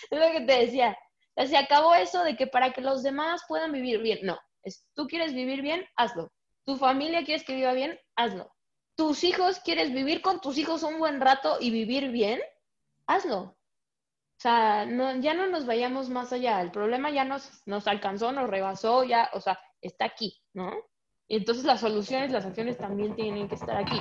es lo que te decía. se acabó eso de que para que los demás puedan vivir bien. No, es, tú quieres vivir bien, hazlo. Tu familia quieres que viva bien, hazlo. Tus hijos quieres vivir con tus hijos un buen rato y vivir bien, hazlo. O sea, ya no nos vayamos más allá. El problema ya nos, nos alcanzó, nos rebasó, ya, o sea, está aquí, ¿no? Y entonces las soluciones, las acciones también tienen que estar aquí.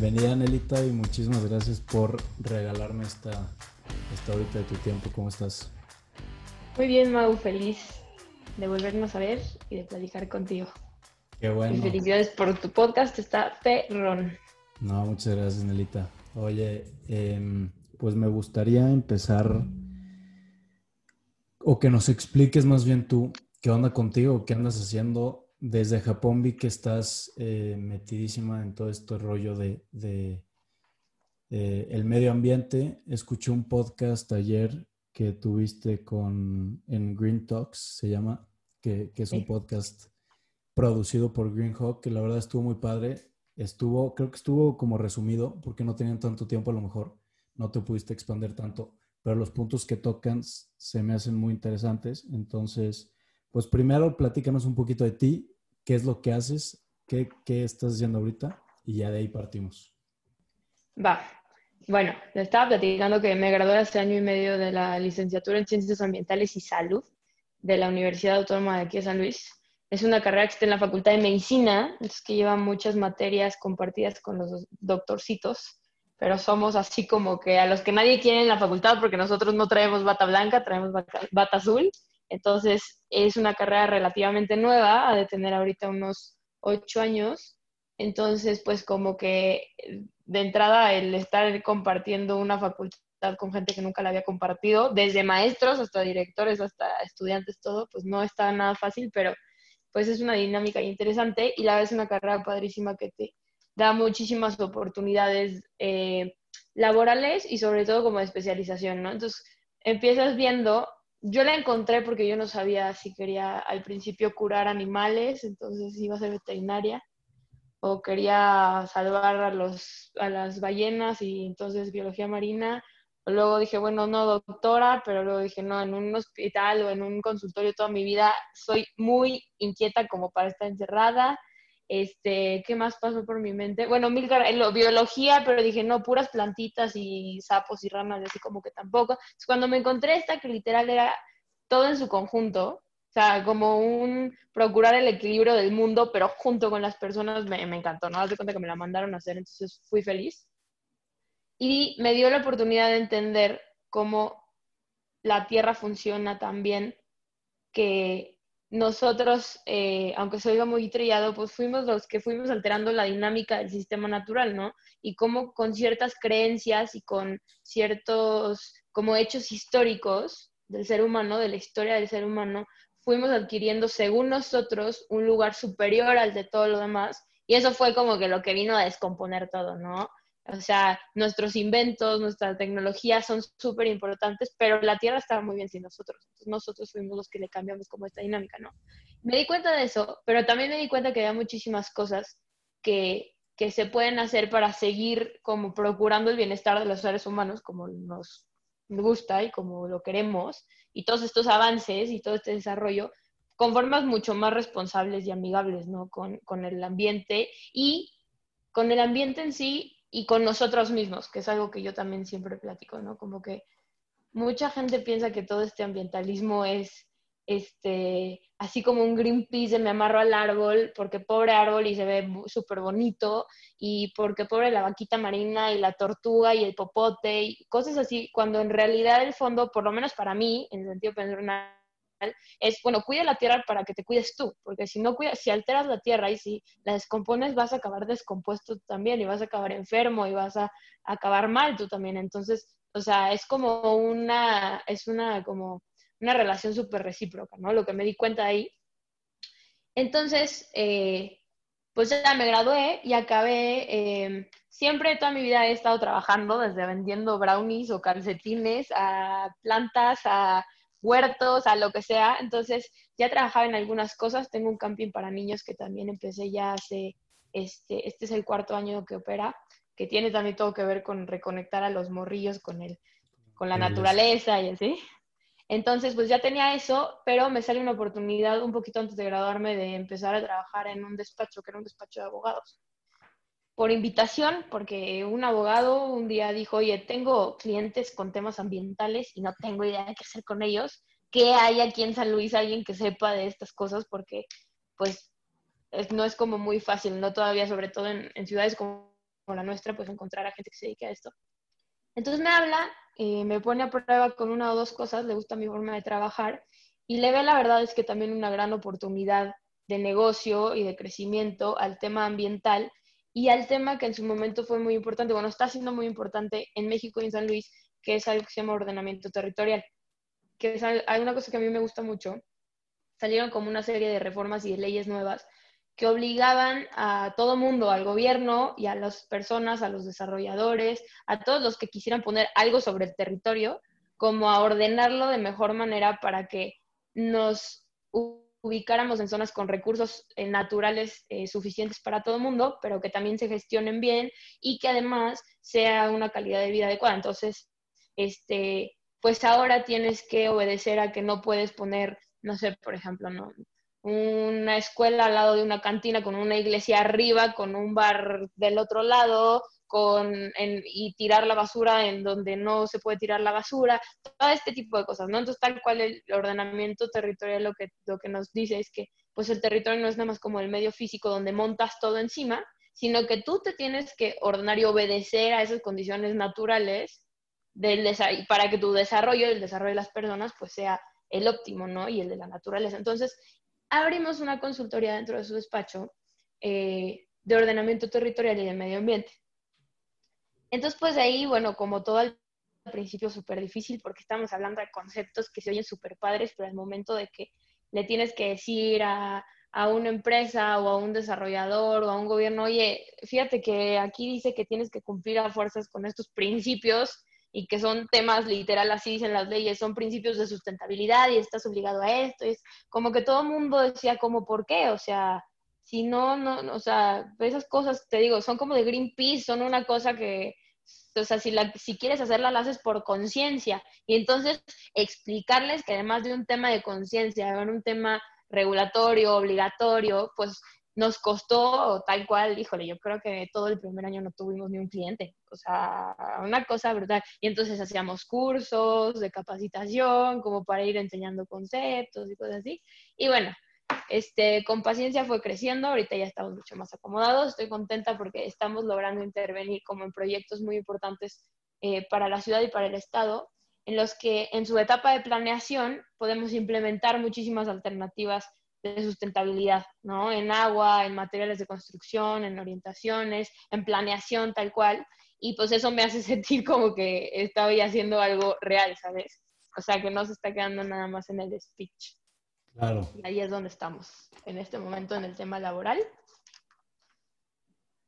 Bienvenida Nelita y muchísimas gracias por regalarme esta, esta horita de tu tiempo. ¿Cómo estás? Muy bien, Mau, feliz de volvernos a ver y de platicar contigo. Qué bueno. Y felicidades por tu podcast, está perrón. No, muchas gracias, Nelita. Oye, em, pues me gustaría empezar o que nos expliques más bien tú qué onda contigo, qué andas haciendo desde Japón vi que estás eh, metidísima en todo este rollo de, eh, el medio ambiente. Escuché un podcast ayer que tuviste con en Green Talks, se llama, que, es un podcast producido por Green Hawk, que la verdad estuvo muy padre. Estuvo, creo que estuvo como resumido, porque no tenían tanto tiempo a lo mejor, no te pudiste expandir tanto, pero los puntos que tocan se me hacen muy interesantes. Entonces, pues primero platícanos un poquito de ti, qué es lo que haces, qué, qué estás haciendo ahorita y ya de ahí partimos. Va. Bueno, le estaba platicando que me gradué hace año y medio de la licenciatura en Ciencias Ambientales y Salud de la Universidad Autónoma de aquí de San Luis. Es una carrera que está en la Facultad de Medicina, es que lleva muchas materias compartidas con los doctorcitos, pero somos así como que a los que nadie quiere en la facultad porque nosotros no traemos bata blanca, traemos bata azul entonces, es una carrera relativamente nueva, ha de tener ahorita unos ocho años. Entonces, pues como que de entrada el estar compartiendo una facultad con gente que nunca la había compartido, desde maestros hasta directores, hasta estudiantes, todo, pues no está nada fácil, pero pues es una dinámica interesante y la vez una carrera padrísima que te da muchísimas oportunidades eh, laborales y sobre todo como de especialización, ¿no? Entonces empiezas viendo yo la encontré porque yo no sabía si quería al principio curar animales, entonces iba a ser veterinaria, o quería salvar a, los, a las ballenas y entonces biología marina. Luego dije, bueno, no doctora, pero luego dije, no, en un hospital o en un consultorio toda mi vida soy muy inquieta como para estar encerrada. Este, ¿qué más pasó por mi mente? Bueno, mil biología, pero dije, no, puras plantitas y sapos y ramas, así como que tampoco. cuando me encontré esta, que literal era todo en su conjunto, o sea, como un procurar el equilibrio del mundo, pero junto con las personas, me, me encantó, ¿no? Haz de cuenta que me la mandaron a hacer, entonces fui feliz. Y me dio la oportunidad de entender cómo la Tierra funciona también, que nosotros, eh, aunque se oiga muy trillado, pues fuimos los que fuimos alterando la dinámica del sistema natural, ¿no? Y cómo con ciertas creencias y con ciertos como hechos históricos del ser humano, de la historia del ser humano, fuimos adquiriendo, según nosotros, un lugar superior al de todo lo demás. Y eso fue como que lo que vino a descomponer todo, ¿no? O sea, nuestros inventos, nuestra tecnología son súper importantes, pero la Tierra estaba muy bien sin nosotros. Entonces nosotros fuimos los que le cambiamos como esta dinámica, ¿no? Me di cuenta de eso, pero también me di cuenta que había muchísimas cosas que, que se pueden hacer para seguir como procurando el bienestar de los seres humanos, como nos gusta y como lo queremos, y todos estos avances y todo este desarrollo con formas mucho más responsables y amigables, ¿no? Con, con el ambiente y con el ambiente en sí y con nosotros mismos, que es algo que yo también siempre platico, ¿no? Como que mucha gente piensa que todo este ambientalismo es este, así como un Greenpeace de me amarro al árbol porque pobre árbol y se ve súper bonito y porque pobre la vaquita marina y la tortuga y el popote y cosas así, cuando en realidad el fondo, por lo menos para mí, en el sentido personal, es, bueno, cuida la tierra para que te cuides tú, porque si no cuidas, si alteras la tierra y si la descompones, vas a acabar descompuesto también y vas a acabar enfermo y vas a, acabar mal tú también. Entonces, o sea, es como una, es una, como una relación súper recíproca, ¿no? Lo que me di cuenta ahí. Entonces, eh, pues ya me gradué y acabé, em, siempre toda mi vida he estado trabajando, desde vendiendo brownies o calcetines a plantas, a huertos, a lo que sea. Entonces, ya trabajaba en algunas cosas. Tengo un camping para niños que también empecé ya hace, este, este es el cuarto año que opera, que tiene también todo que ver con reconectar a los morrillos con, el, con la naturaleza y así. Entonces, pues ya tenía eso, pero me sale una oportunidad un poquito antes de graduarme de empezar a trabajar en un despacho, que era un despacho de abogados. Por invitación, porque un abogado un día dijo, oye, tengo clientes con temas ambientales y no tengo idea de qué hacer con ellos. ¿Qué hay aquí en San Luis alguien que sepa de estas cosas? Porque, pues, no es como muy fácil, no todavía, sobre todo en, en ciudades como la nuestra, pues encontrar a gente que se dedique a esto. Entonces me habla eh, me pone a prueba con una o dos cosas, le gusta mi forma de trabajar y le ve la verdad es que también una gran oportunidad de negocio y de crecimiento al tema ambiental y al tema que en su momento fue muy importante, bueno, está siendo muy importante en México y en San Luis, que es algo que se llama ordenamiento territorial, que es, hay una cosa que a mí me gusta mucho, salieron como una serie de reformas y de leyes nuevas que obligaban a todo mundo, al gobierno y a las personas, a los desarrolladores, a todos los que quisieran poner algo sobre el territorio, como a ordenarlo de mejor manera para que nos ubicáramos en zonas con recursos eh, naturales eh, suficientes para todo el mundo, pero que también se gestionen bien y que además sea una calidad de vida adecuada. Entonces, este, pues ahora tienes que obedecer a que no puedes poner, no sé, por ejemplo, no, una escuela al lado de una cantina, con una iglesia arriba, con un bar del otro lado, con, y tirar la basura en donde no se puede tirar la basura, todo este tipo de cosas, ¿no? Entonces, tal cual el ordenamiento territorial lo que, lo que nos dice es que pues el territorio no es nada más como el medio físico donde montas todo encima, sino que tú te tienes que ordenar y obedecer a esas condiciones naturales del para que tu desarrollo, el desarrollo de las personas, pues sea el óptimo, ¿no? Y el de la naturaleza. Entonces, abrimos una consultoría dentro de su despacho eh, de ordenamiento territorial y de medio ambiente. Entonces, pues ahí, bueno, como todo al principio súper difícil porque estamos hablando de conceptos que se oyen súper padres, pero al momento de que le tienes que decir a, a una empresa o a un desarrollador o a un gobierno, oye, fíjate que aquí dice que tienes que cumplir a fuerzas con estos principios y que son temas literal, así dicen las leyes, son principios de sustentabilidad y estás obligado a esto. es como que todo el mundo decía como, ¿por qué? O sea, si no, no, o sea, esas cosas, te digo, son como de Greenpeace, son una cosa que, o sea, si, la, si quieres hacerla, la haces por conciencia. Y entonces explicarles que además de un tema de conciencia, un tema regulatorio, obligatorio, pues nos costó tal cual, híjole, yo creo que todo el primer año no tuvimos ni un cliente, o sea, una cosa brutal. Y entonces hacíamos cursos de capacitación, como para ir enseñando conceptos y cosas así. Y bueno, este, con paciencia fue creciendo, ahorita ya estamos mucho más acomodados, estoy contenta porque estamos logrando intervenir como en proyectos muy importantes eh, para la ciudad y para el Estado, en los que en su etapa de planeación podemos implementar muchísimas alternativas de sustentabilidad, ¿no? En agua, en materiales de construcción, en orientaciones, en planeación tal cual. Y pues eso me hace sentir como que estoy haciendo algo real, ¿sabes? O sea, que no se está quedando nada más en el speech. Claro. Ahí es donde estamos, en este momento en el tema laboral.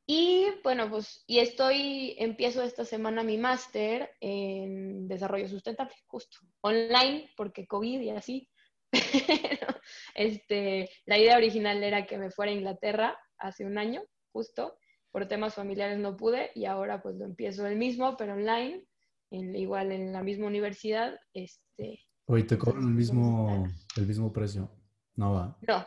Y bueno, pues, y estoy, empiezo esta semana mi máster en desarrollo sustentable, justo, online, porque COVID y así, este, la idea original era que me fuera a Inglaterra hace un año, justo, por temas familiares no pude y ahora pues lo empiezo el mismo, pero online, igual en la misma universidad. Este, Hoy te cobran el mismo, el mismo precio. No va. No,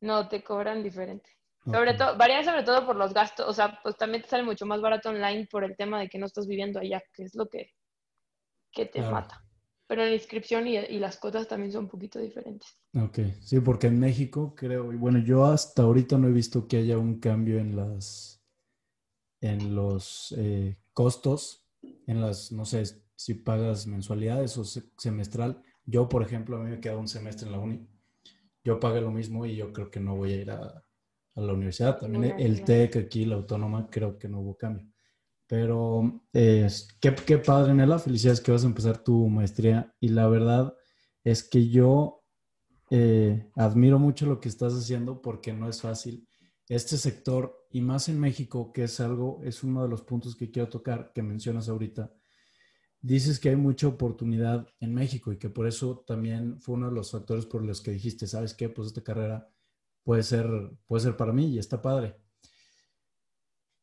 no, te cobran diferente. Sobre todo, varía sobre todo por los gastos, o sea, pues también te sale mucho más barato online por el tema de que no estás viviendo allá, que es lo que, que te mata pero la inscripción y, las cuotas también son un poquito diferentes. Ok, sí, porque en México creo, y bueno, yo hasta ahorita no he visto que haya un cambio en las, en los eh, costos, en las, no sé, si pagas mensualidades o semestral. Yo, por ejemplo, a mí me queda un semestre en la uni. Yo pago lo mismo y yo creo que no voy a ir a, a la universidad. También el TEC aquí, la autónoma, creo que no hubo cambio. Pero eh, qué, qué padre, Nela. Felicidades que vas a empezar tu maestría. Y la verdad es que yo eh, admiro mucho lo que estás haciendo porque no es fácil. Este sector, y más en México, que es algo, es uno de los puntos que quiero tocar, que mencionas ahorita, dices que hay mucha oportunidad en México y que por eso también fue uno de los factores por los que dijiste, ¿sabes qué? Pues esta carrera puede ser, puede ser para mí y está padre.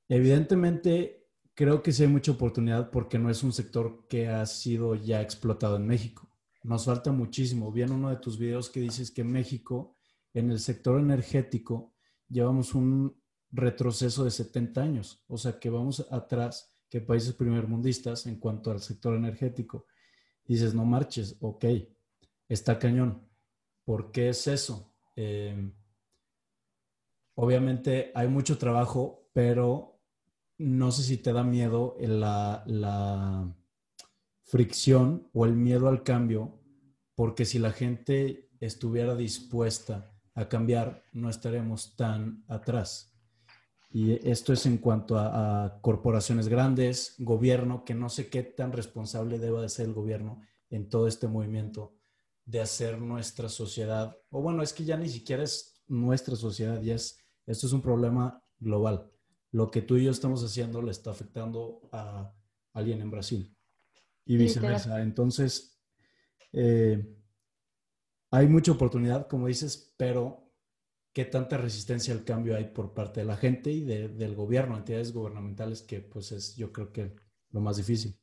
Evidentemente, creo que sí hay mucha oportunidad porque no es un sector que ha sido ya explotado en México. Nos falta muchísimo. Vi en uno de tus videos que dices que en México, en el sector energético, llevamos un retroceso de 70 años. O sea, que vamos atrás que países primermundistas en cuanto al sector energético. dices, no marches, ok, está cañón. ¿Por qué es eso? Eh, obviamente hay mucho trabajo, pero no sé si te da miedo la, la fricción o el miedo al cambio, porque si la gente estuviera dispuesta a cambiar, no estaremos tan atrás. Y esto es en cuanto a, corporaciones grandes, gobierno, que no sé qué tan responsable deba de ser el gobierno en todo este movimiento de hacer nuestra sociedad, o bueno, es que ya ni siquiera es nuestra sociedad, ya es, esto es un problema global. Lo que tú y yo estamos haciendo le está afectando a alguien en Brasil y viceversa. Entonces, eh, hay mucha oportunidad, como dices, pero qué tanta resistencia al cambio hay por parte de la gente y del gobierno, entidades gubernamentales, que pues es yo creo que lo más difícil.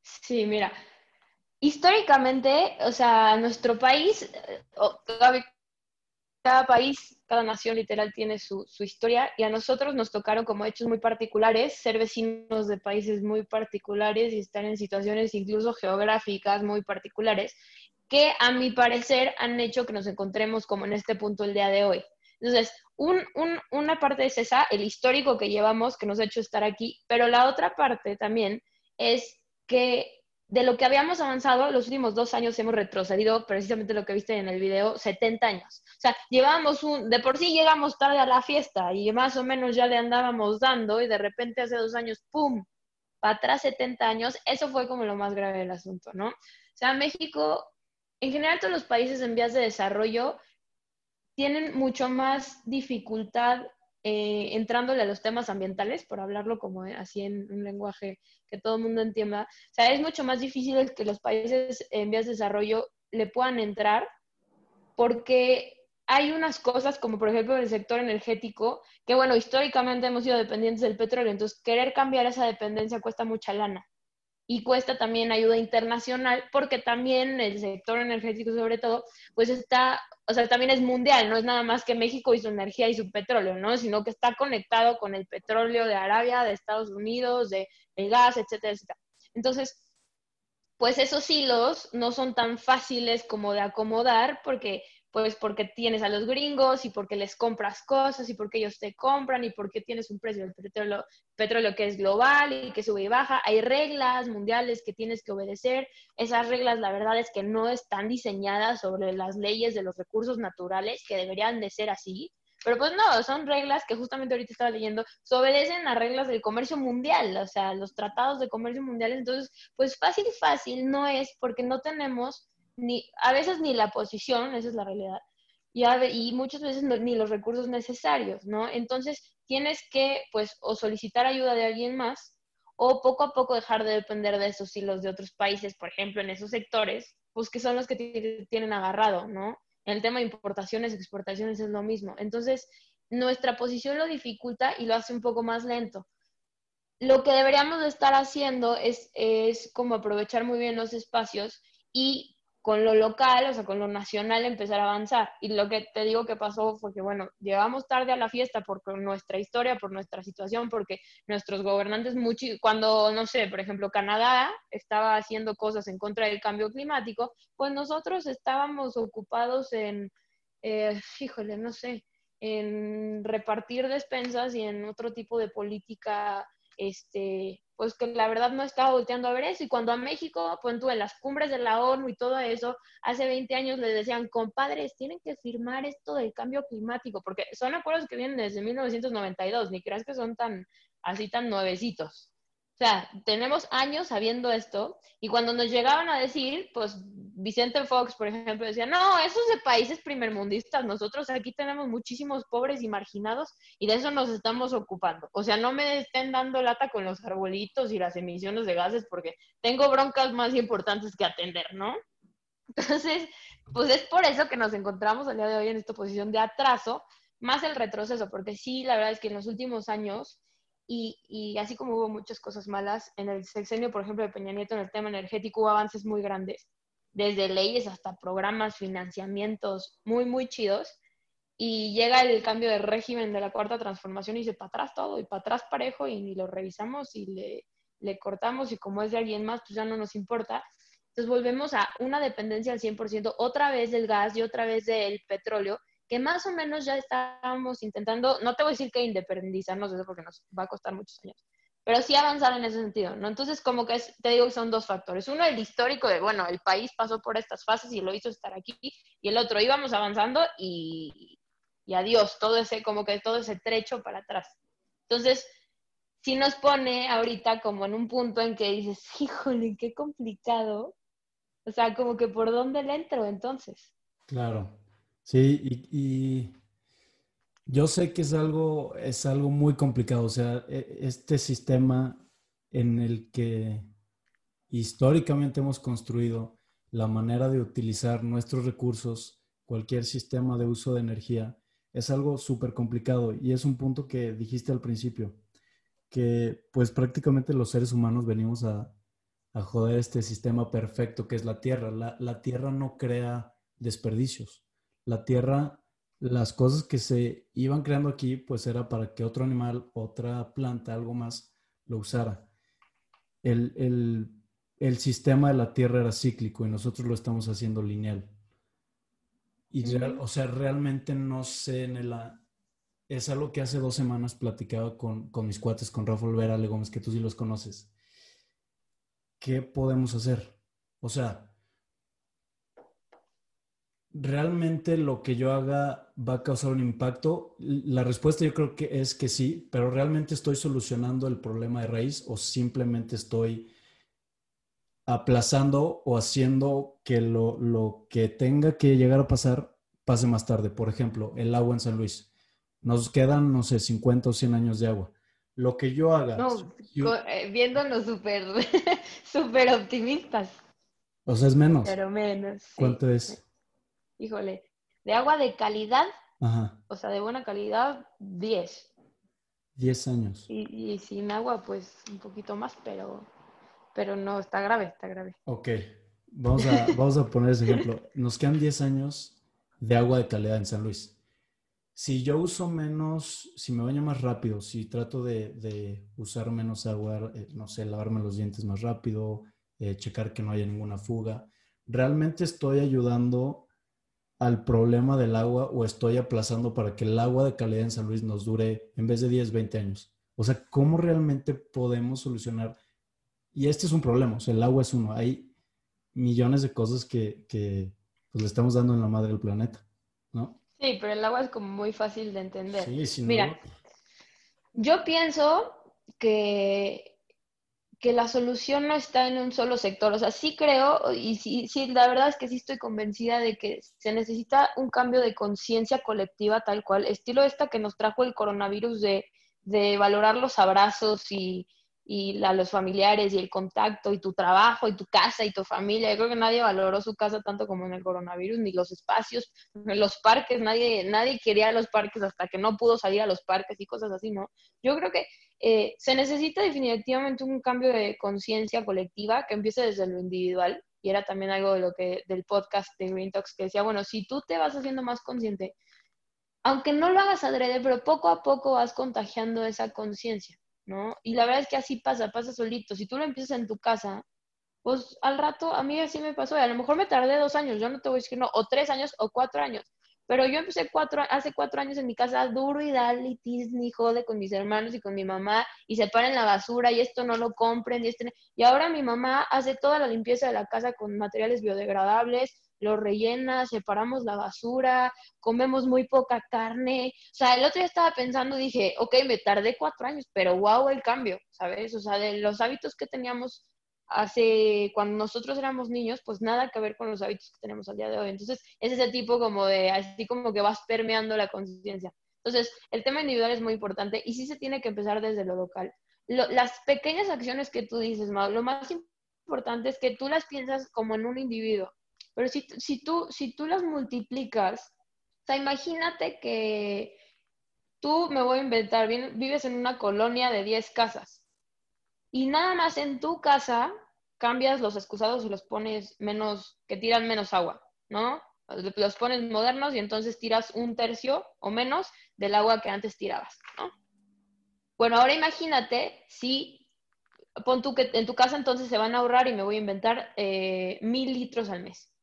Sí, mira, históricamente, o sea, nuestro país, cada país, cada nación literal tiene su, su, historia y a nosotros nos tocaron como hechos muy particulares ser vecinos de países muy particulares y estar en situaciones incluso geográficas muy particulares que a mi parecer han hecho que nos encontremos como en este punto el día de hoy. Entonces, una parte es esa, el histórico que llevamos, que nos ha hecho estar aquí, pero la otra parte también es que de lo que habíamos avanzado, los últimos dos años hemos retrocedido, precisamente lo que viste en el video, 70 años. O sea, llevábamos un, de por sí llegamos tarde a la fiesta y más o menos ya le andábamos dando y de repente hace dos años, ¡pum! Para atrás 70 años, eso fue como lo más grave del asunto, ¿no? O sea, México en general todos los países en vías de desarrollo tienen mucho más dificultad eh, entrándole a los temas ambientales, por hablarlo como así en un lenguaje que todo el mundo entienda. O sea, es mucho más difícil que los países en vías de desarrollo le puedan entrar porque hay unas cosas como por ejemplo el sector energético, que bueno, históricamente hemos sido dependientes del petróleo, entonces querer cambiar esa dependencia cuesta mucha lana y cuesta también ayuda internacional porque también el sector energético sobre todo, pues está, o sea, también es mundial, no es nada más que México y su energía y su petróleo, ¿no? Sino que está conectado con el petróleo de Arabia, de Estados Unidos, de el gas, etcétera, etcétera. Entonces, pues esos hilos no son tan fáciles como de acomodar porque pues porque tienes a los gringos y porque les compras cosas y porque ellos te compran y porque tienes un precio del petróleo, petróleo que es global y que sube y baja. Hay reglas mundiales que tienes que obedecer. Esas reglas, la verdad es que no están diseñadas sobre las leyes de los recursos naturales, que deberían de ser así. Pero pues no, son reglas que justamente ahorita estaba leyendo, se obedecen a reglas del comercio mundial, o sea, los tratados de comercio mundial. Entonces, pues fácil fácil no es porque no tenemos ni, a veces ni la posición, esa es la realidad, y, y muchas veces ni los recursos necesarios, ¿no? Entonces tienes que, pues, o solicitar ayuda de alguien más, o poco a poco dejar de depender de esos hilos de otros países, por ejemplo, en esos sectores, pues que son los que tienen agarrado, ¿no? El tema de importaciones, exportaciones es lo mismo. Entonces, nuestra posición lo dificulta y lo hace un poco más lento. Lo que deberíamos de estar haciendo es, es como aprovechar muy bien los espacios y con lo local, o sea, con lo nacional empezar a avanzar. Y lo que te digo que pasó fue que, bueno, llegamos tarde a la fiesta por nuestra historia, por nuestra situación, porque nuestros gobernantes, mucho, cuando, no sé, por ejemplo, Canadá estaba haciendo cosas en contra del cambio climático, pues nosotros estábamos ocupados en, eh, híjole, no sé, en repartir despensas y en otro tipo de política este, pues que la verdad no estaba volteando a ver eso. Y cuando a México, pues tú en las cumbres de la ONU y todo eso, hace 20 años le decían, compadres, tienen que firmar esto del cambio climático, porque son acuerdos que vienen desde 1992, ni creas que son tan así tan nuevecitos. Sea, tenemos años sabiendo esto y cuando nos llegaban a decir, pues Vicente Fox, por ejemplo, decía, no, esos de países primermundistas, nosotros aquí tenemos muchísimos pobres y marginados y de eso nos estamos ocupando. O sea, no me estén dando lata con los arbolitos y las emisiones de gases porque tengo broncas más importantes que atender, ¿no? Entonces, pues es por eso que nos encontramos al día de hoy en esta posición de atraso, más el retroceso, porque sí, la verdad es que en los últimos años y, así como hubo muchas cosas malas, en el sexenio, por ejemplo, de Peña Nieto en el tema energético hubo avances muy grandes, desde leyes hasta programas, financiamientos muy, muy chidos. Y llega el cambio de régimen de la cuarta transformación y se para atrás todo, y para atrás parejo, y ni lo revisamos y le, le cortamos, y como es de alguien más, pues ya no nos importa. Entonces volvemos a una dependencia al 100%, otra vez del gas y otra vez del petróleo, que más o menos ya estábamos intentando, no te voy a decir que independizarnos de eso porque nos va a costar muchos años, pero sí avanzar en ese sentido, ¿no? Entonces, como que te digo que son dos factores. Uno, el histórico de, bueno, el país pasó por estas fases y lo hizo estar aquí, y el otro, íbamos avanzando y, y adiós, todo ese, como que todo ese trecho para atrás. Entonces, sí nos pone ahorita como en un punto en que dices, híjole, qué complicado. O sea, como que por dónde le entro entonces. Claro. Sí, y, yo sé que es algo, es algo muy complicado. O sea, e, este sistema en el que históricamente hemos construido la manera de utilizar nuestros recursos, cualquier sistema de uso de energía, es algo súper complicado. Y es un punto que dijiste al principio, que pues prácticamente los seres humanos venimos a, a joder este sistema perfecto que es la Tierra. La, la Tierra no crea desperdicios la tierra, las cosas que se iban creando aquí, pues era para que otro animal, otra planta, algo más, lo usara. El, sistema de la tierra era cíclico y nosotros lo estamos haciendo lineal. Y o sea, realmente no sé en el... Es algo que hace dos semanas platicaba con, con mis cuates, con Rafael Vera, Ale Gómez, que tú sí los conoces. ¿Qué podemos hacer? O sea, ¿realmente lo que yo haga va a causar un impacto? La respuesta yo creo que es que sí, pero ¿realmente estoy solucionando el problema de raíz o simplemente estoy aplazando o haciendo que lo, que tenga que llegar a pasar pase más tarde? Por ejemplo, el agua en San Luis. Nos quedan, no sé, 50 o 100 años de agua. Lo que yo haga... No, eh, viéndonos súper super optimistas. O sea, es menos. Pero menos. ¿Cuánto es? Híjole, de agua de calidad, o sea, de buena calidad, 10. 10 años. Y, sin agua, pues un poquito más, pero, pero no, está grave, está grave. Ok, vamos a, vamos a poner ese ejemplo. Nos quedan 10 años de agua de calidad en San Luis. Si yo uso menos, si me baño más rápido, si trato de, usar menos agua, eh, no sé, lavarme los dientes más rápido, eh, checar que no haya ninguna fuga, realmente estoy ayudando al problema del agua o estoy aplazando para que el agua de calidad en San Luis nos dure en vez de 10, 20 años? O sea, ¿cómo realmente podemos solucionar? Y este es un problema, o sea, el agua es uno. Hay millones de cosas que, pues, le estamos dando en la madre del planeta, ¿no? Sí, pero el agua es como muy fácil de entender. Sí, sí. Mira, yo pienso que que la solución no está en un solo sector. O sea, sí creo, y sí, sí, la verdad es que sí estoy convencida de que se necesita un cambio de conciencia colectiva tal cual, estilo esta que nos trajo el coronavirus de, de valorar los abrazos y, y a los familiares y el contacto y tu trabajo y tu casa y tu familia. Yo creo que nadie valoró su casa tanto como en el coronavirus, ni los espacios, los parques, nadie, nadie quería los parques hasta que no pudo salir a los parques y cosas así, ¿no? Yo creo que eh, se necesita definitivamente un cambio de conciencia colectiva que empiece desde lo individual y era también algo de lo que del podcast de Green Talks que decía, bueno, si tú te vas haciendo más consciente, aunque no lo hagas adrede, pero poco a poco vas contagiando esa conciencia. ¿No? Y la verdad es que así pasa, pasa solito. Si tú lo empiezas en tu casa, pues al rato, a mí así me pasó, a lo mejor me tardé dos años, yo no te voy a decir no, o tres años o cuatro años, pero yo empecé cuatro, hace cuatro años en mi casa duro y dale y Disney jode con mis hermanos y con mi mamá y separen la basura y esto no lo compren y, este, y ahora mi mamá hace toda la limpieza de la casa con materiales biodegradables, lo rellena, separamos la basura, comemos muy poca carne. O sea, el otro día estaba pensando, dije, ok, me tardé cuatro años, pero wow el cambio, ¿sabes? O sea, de los hábitos que teníamos hace, cuando nosotros éramos niños, pues nada que ver con los hábitos que tenemos al día de hoy. Entonces, es ese tipo como de, así como que vas permeando la conciencia. Entonces, el tema individual es muy importante y sí se tiene que empezar desde lo local. las pequeñas acciones que tú dices, Mau, lo más importante es que tú las piensas como en un individuo. Pero si, si, tú, si tú las multiplicas, o sea, imagínate que tú, me voy a inventar, vives en una colonia de 10 casas y nada más en tu casa cambias los excusados y los pones menos, que tiran menos agua, ¿no? Los pones modernos y entonces tiras un tercio o menos del agua que antes tirabas, ¿no? Bueno, ahora imagínate si, pon tú que en tu casa entonces se van a ahorrar y me voy a inventar eh, mil litros al mes.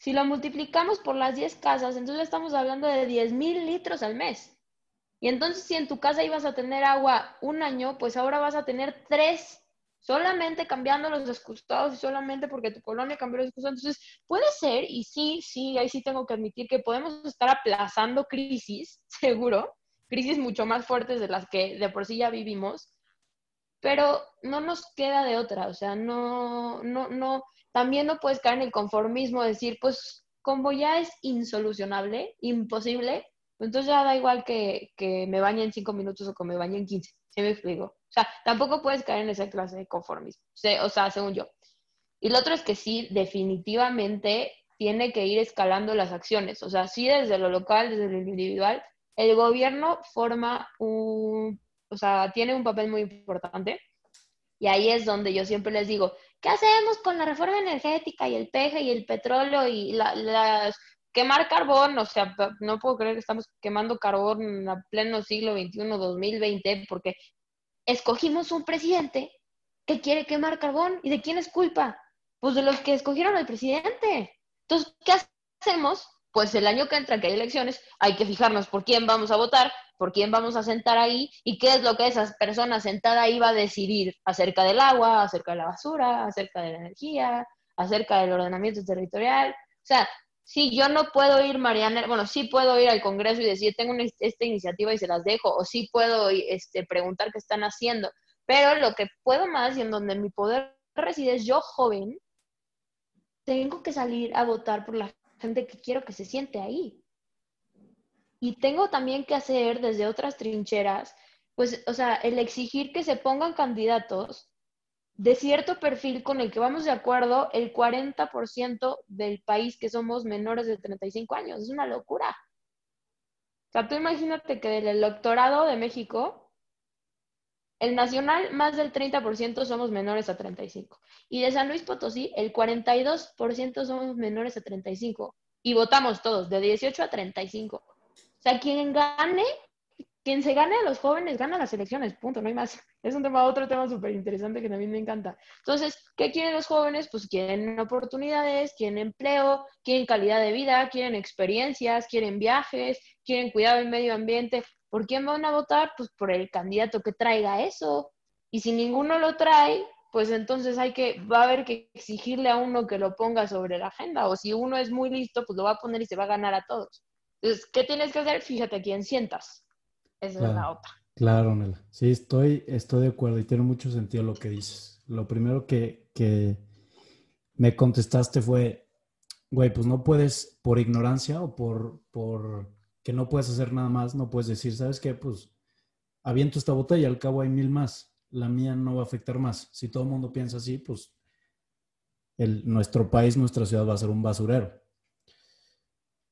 Si lo multiplicamos por las 10 casas, entonces estamos hablando de 10 mil litros al mes. Y entonces si en tu casa ibas a tener agua un año, pues ahora vas a tener tres, solamente cambiando los excusados y solamente porque tu colonia cambió los excusados. Entonces puede ser, y sí, sí, ahí sí tengo que admitir que podemos estar aplazando crisis, seguro, crisis mucho más fuertes de las que de por sí ya vivimos, pero no nos queda de otra, o sea, no, no, no, también no puedes caer en el conformismo, decir, pues como ya es insolucionable, imposible, pues entonces ya da igual que, me bañe en cinco minutos o que me bañe en quince, ¿sí me explico? O sea, tampoco puedes caer en esa clase de conformismo, o sea, según yo. Y lo otro es que sí, definitivamente tiene que ir escalando las acciones, o sea, sí desde lo local, desde lo individual, el gobierno forma un, o sea, tiene un papel muy importante. Y ahí es donde yo siempre les digo, ¿qué hacemos con la reforma energética y el peje y el petróleo y las quemar carbón? O sea, no puedo creer que estamos quemando carbón a pleno siglo XXI, 2020, porque escogimos un presidente que quiere quemar carbón. ¿Y de quién es culpa? Pues de los que escogieron al presidente. Entonces, ¿qué hacemos? Pues el año que entra, que hay elecciones, hay que fijarnos por quién vamos a votar, por quién vamos a sentar ahí y qué es lo que esa persona sentada ahí va a decidir acerca del agua, acerca de la basura, acerca de la energía, acerca del ordenamiento territorial. O sea, sí, yo no puedo ir, Mariana, bueno, sí puedo ir al Congreso y decir, tengo esta iniciativa y se las dejo, o sí puedo este, preguntar qué están haciendo, pero lo que puedo más y en donde mi poder reside es yo joven, tengo que salir a votar por la gente que quiero que se siente ahí. Y tengo también que hacer desde otras trincheras, pues, o sea, el exigir que se pongan candidatos de cierto perfil con el que vamos de acuerdo el 40% del país que somos menores de 35 años. Es una locura. O sea, tú imagínate que del electorado de México, el nacional, más del 30% somos menores a 35. Y de San Luis Potosí, el 42% somos menores a 35. Y votamos todos, de 18 a 35. O sea, quien gane, quien se gane a los jóvenes gana las elecciones, punto, no hay más. Es un tema, otro tema súper interesante que también me encanta. Entonces, ¿qué quieren los jóvenes? Pues quieren oportunidades, quieren empleo, quieren calidad de vida, quieren experiencias, quieren viajes, quieren cuidado del medio ambiente. ¿Por quién van a votar? Pues por el candidato que traiga eso. Y si ninguno lo trae, pues entonces hay que, va a haber que exigirle a uno que lo ponga sobre la agenda. O si uno es muy listo, pues lo va a poner y se va a ganar a todos. Entonces, ¿qué tienes que hacer? Fíjate a quién sientas. Esa es la otra. Claro, Nela. Sí, estoy, estoy de acuerdo y tiene mucho sentido lo que dices. Lo primero que, que me contestaste fue, güey, pues no puedes, por ignorancia o por, por que no puedes hacer nada más, no puedes decir, ¿sabes qué? Pues aviento esta botella, al cabo hay mil más. La mía no va a afectar más. Si todo el mundo piensa así, pues nuestro país, nuestra ciudad va a ser un basurero.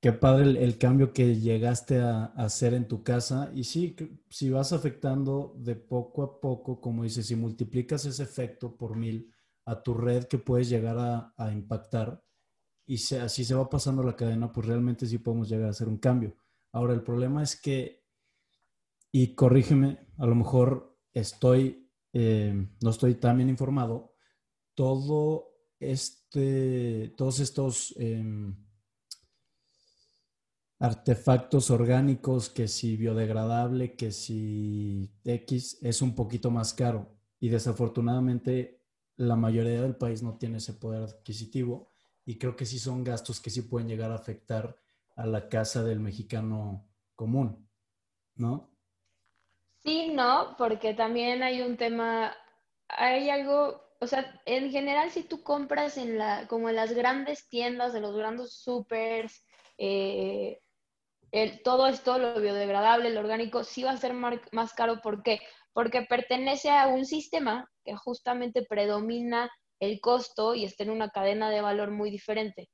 Qué padre el, cambio que llegaste a, hacer en tu casa. Y sí, si vas afectando de poco a poco, como dices, si multiplicas ese efecto por mil a tu red que puedes llegar a, impactar y así se va pasando la cadena, pues realmente sí podemos llegar a hacer un cambio. Ahora, el problema es que, y corrígeme, a lo mejor estoy, eh, no estoy tan bien informado, todo este, todos estos... Em, artefactos orgánicos, que si biodegradable, que si X, es un poquito más caro. Y desafortunadamente la mayoría del país no tiene ese poder adquisitivo. y creo que sí son gastos que sí pueden llegar a afectar a la casa del mexicano común, ¿no? Sí, no, porque también hay un tema, hay algo, o sea, en general si tú compras en la, como en las grandes tiendas, en los grandes supers, eh, el, todo esto, lo biodegradable, lo orgánico, sí va a ser más caro. ¿Por qué? Porque pertenece a un sistema que justamente predomina el costo y está en una cadena de valor muy diferente.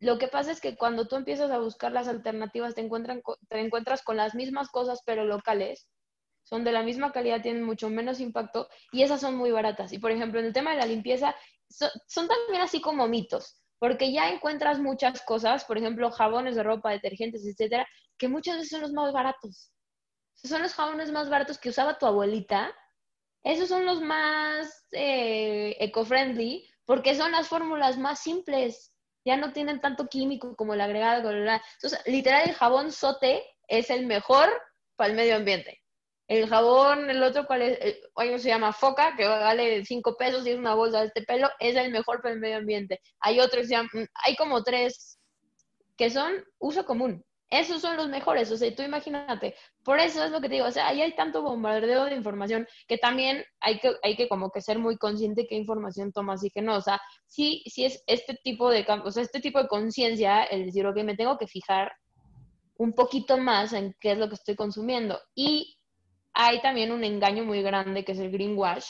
Lo que pasa es que cuando tú empiezas a buscar las alternativas, te, encuentran, te encuentras con las mismas cosas, pero locales, son de la misma calidad, tienen mucho menos impacto y esas son muy baratas. Y por ejemplo, en el tema de la limpieza, son también así como mitos porque ya encuentras muchas cosas, por ejemplo, jabones de ropa, detergentes, etcétera, que muchas veces son los más baratos. son los jabones más baratos que usaba tu abuelita. Esos son los más eh, eco-friendly porque son las fórmulas más simples. Ya no tienen tanto químico como el agregado. Entonces, literal, el jabón sote es el mejor para el medio ambiente. El jabón, el otro, ¿cuál es? Se llama Foca, que vale 5 pesos y es una bolsa de este pelo, es el mejor para el medio ambiente. Hay otros, mm, hay como tres que son uso común. Esos son los mejores, o sea, tú imagínate. Por eso es lo que te digo, o sea, ahí hay tanto bombardeo de información que también hay que, hay que como que ser muy consciente qué información tomas y qué no. O sea, sí, sí es este tipo de, o sea, este tipo de conciencia, el decir, ok, me tengo que fijar un poquito más en qué es lo que estoy consumiendo. Y hay también un engaño muy grande que es el greenwash,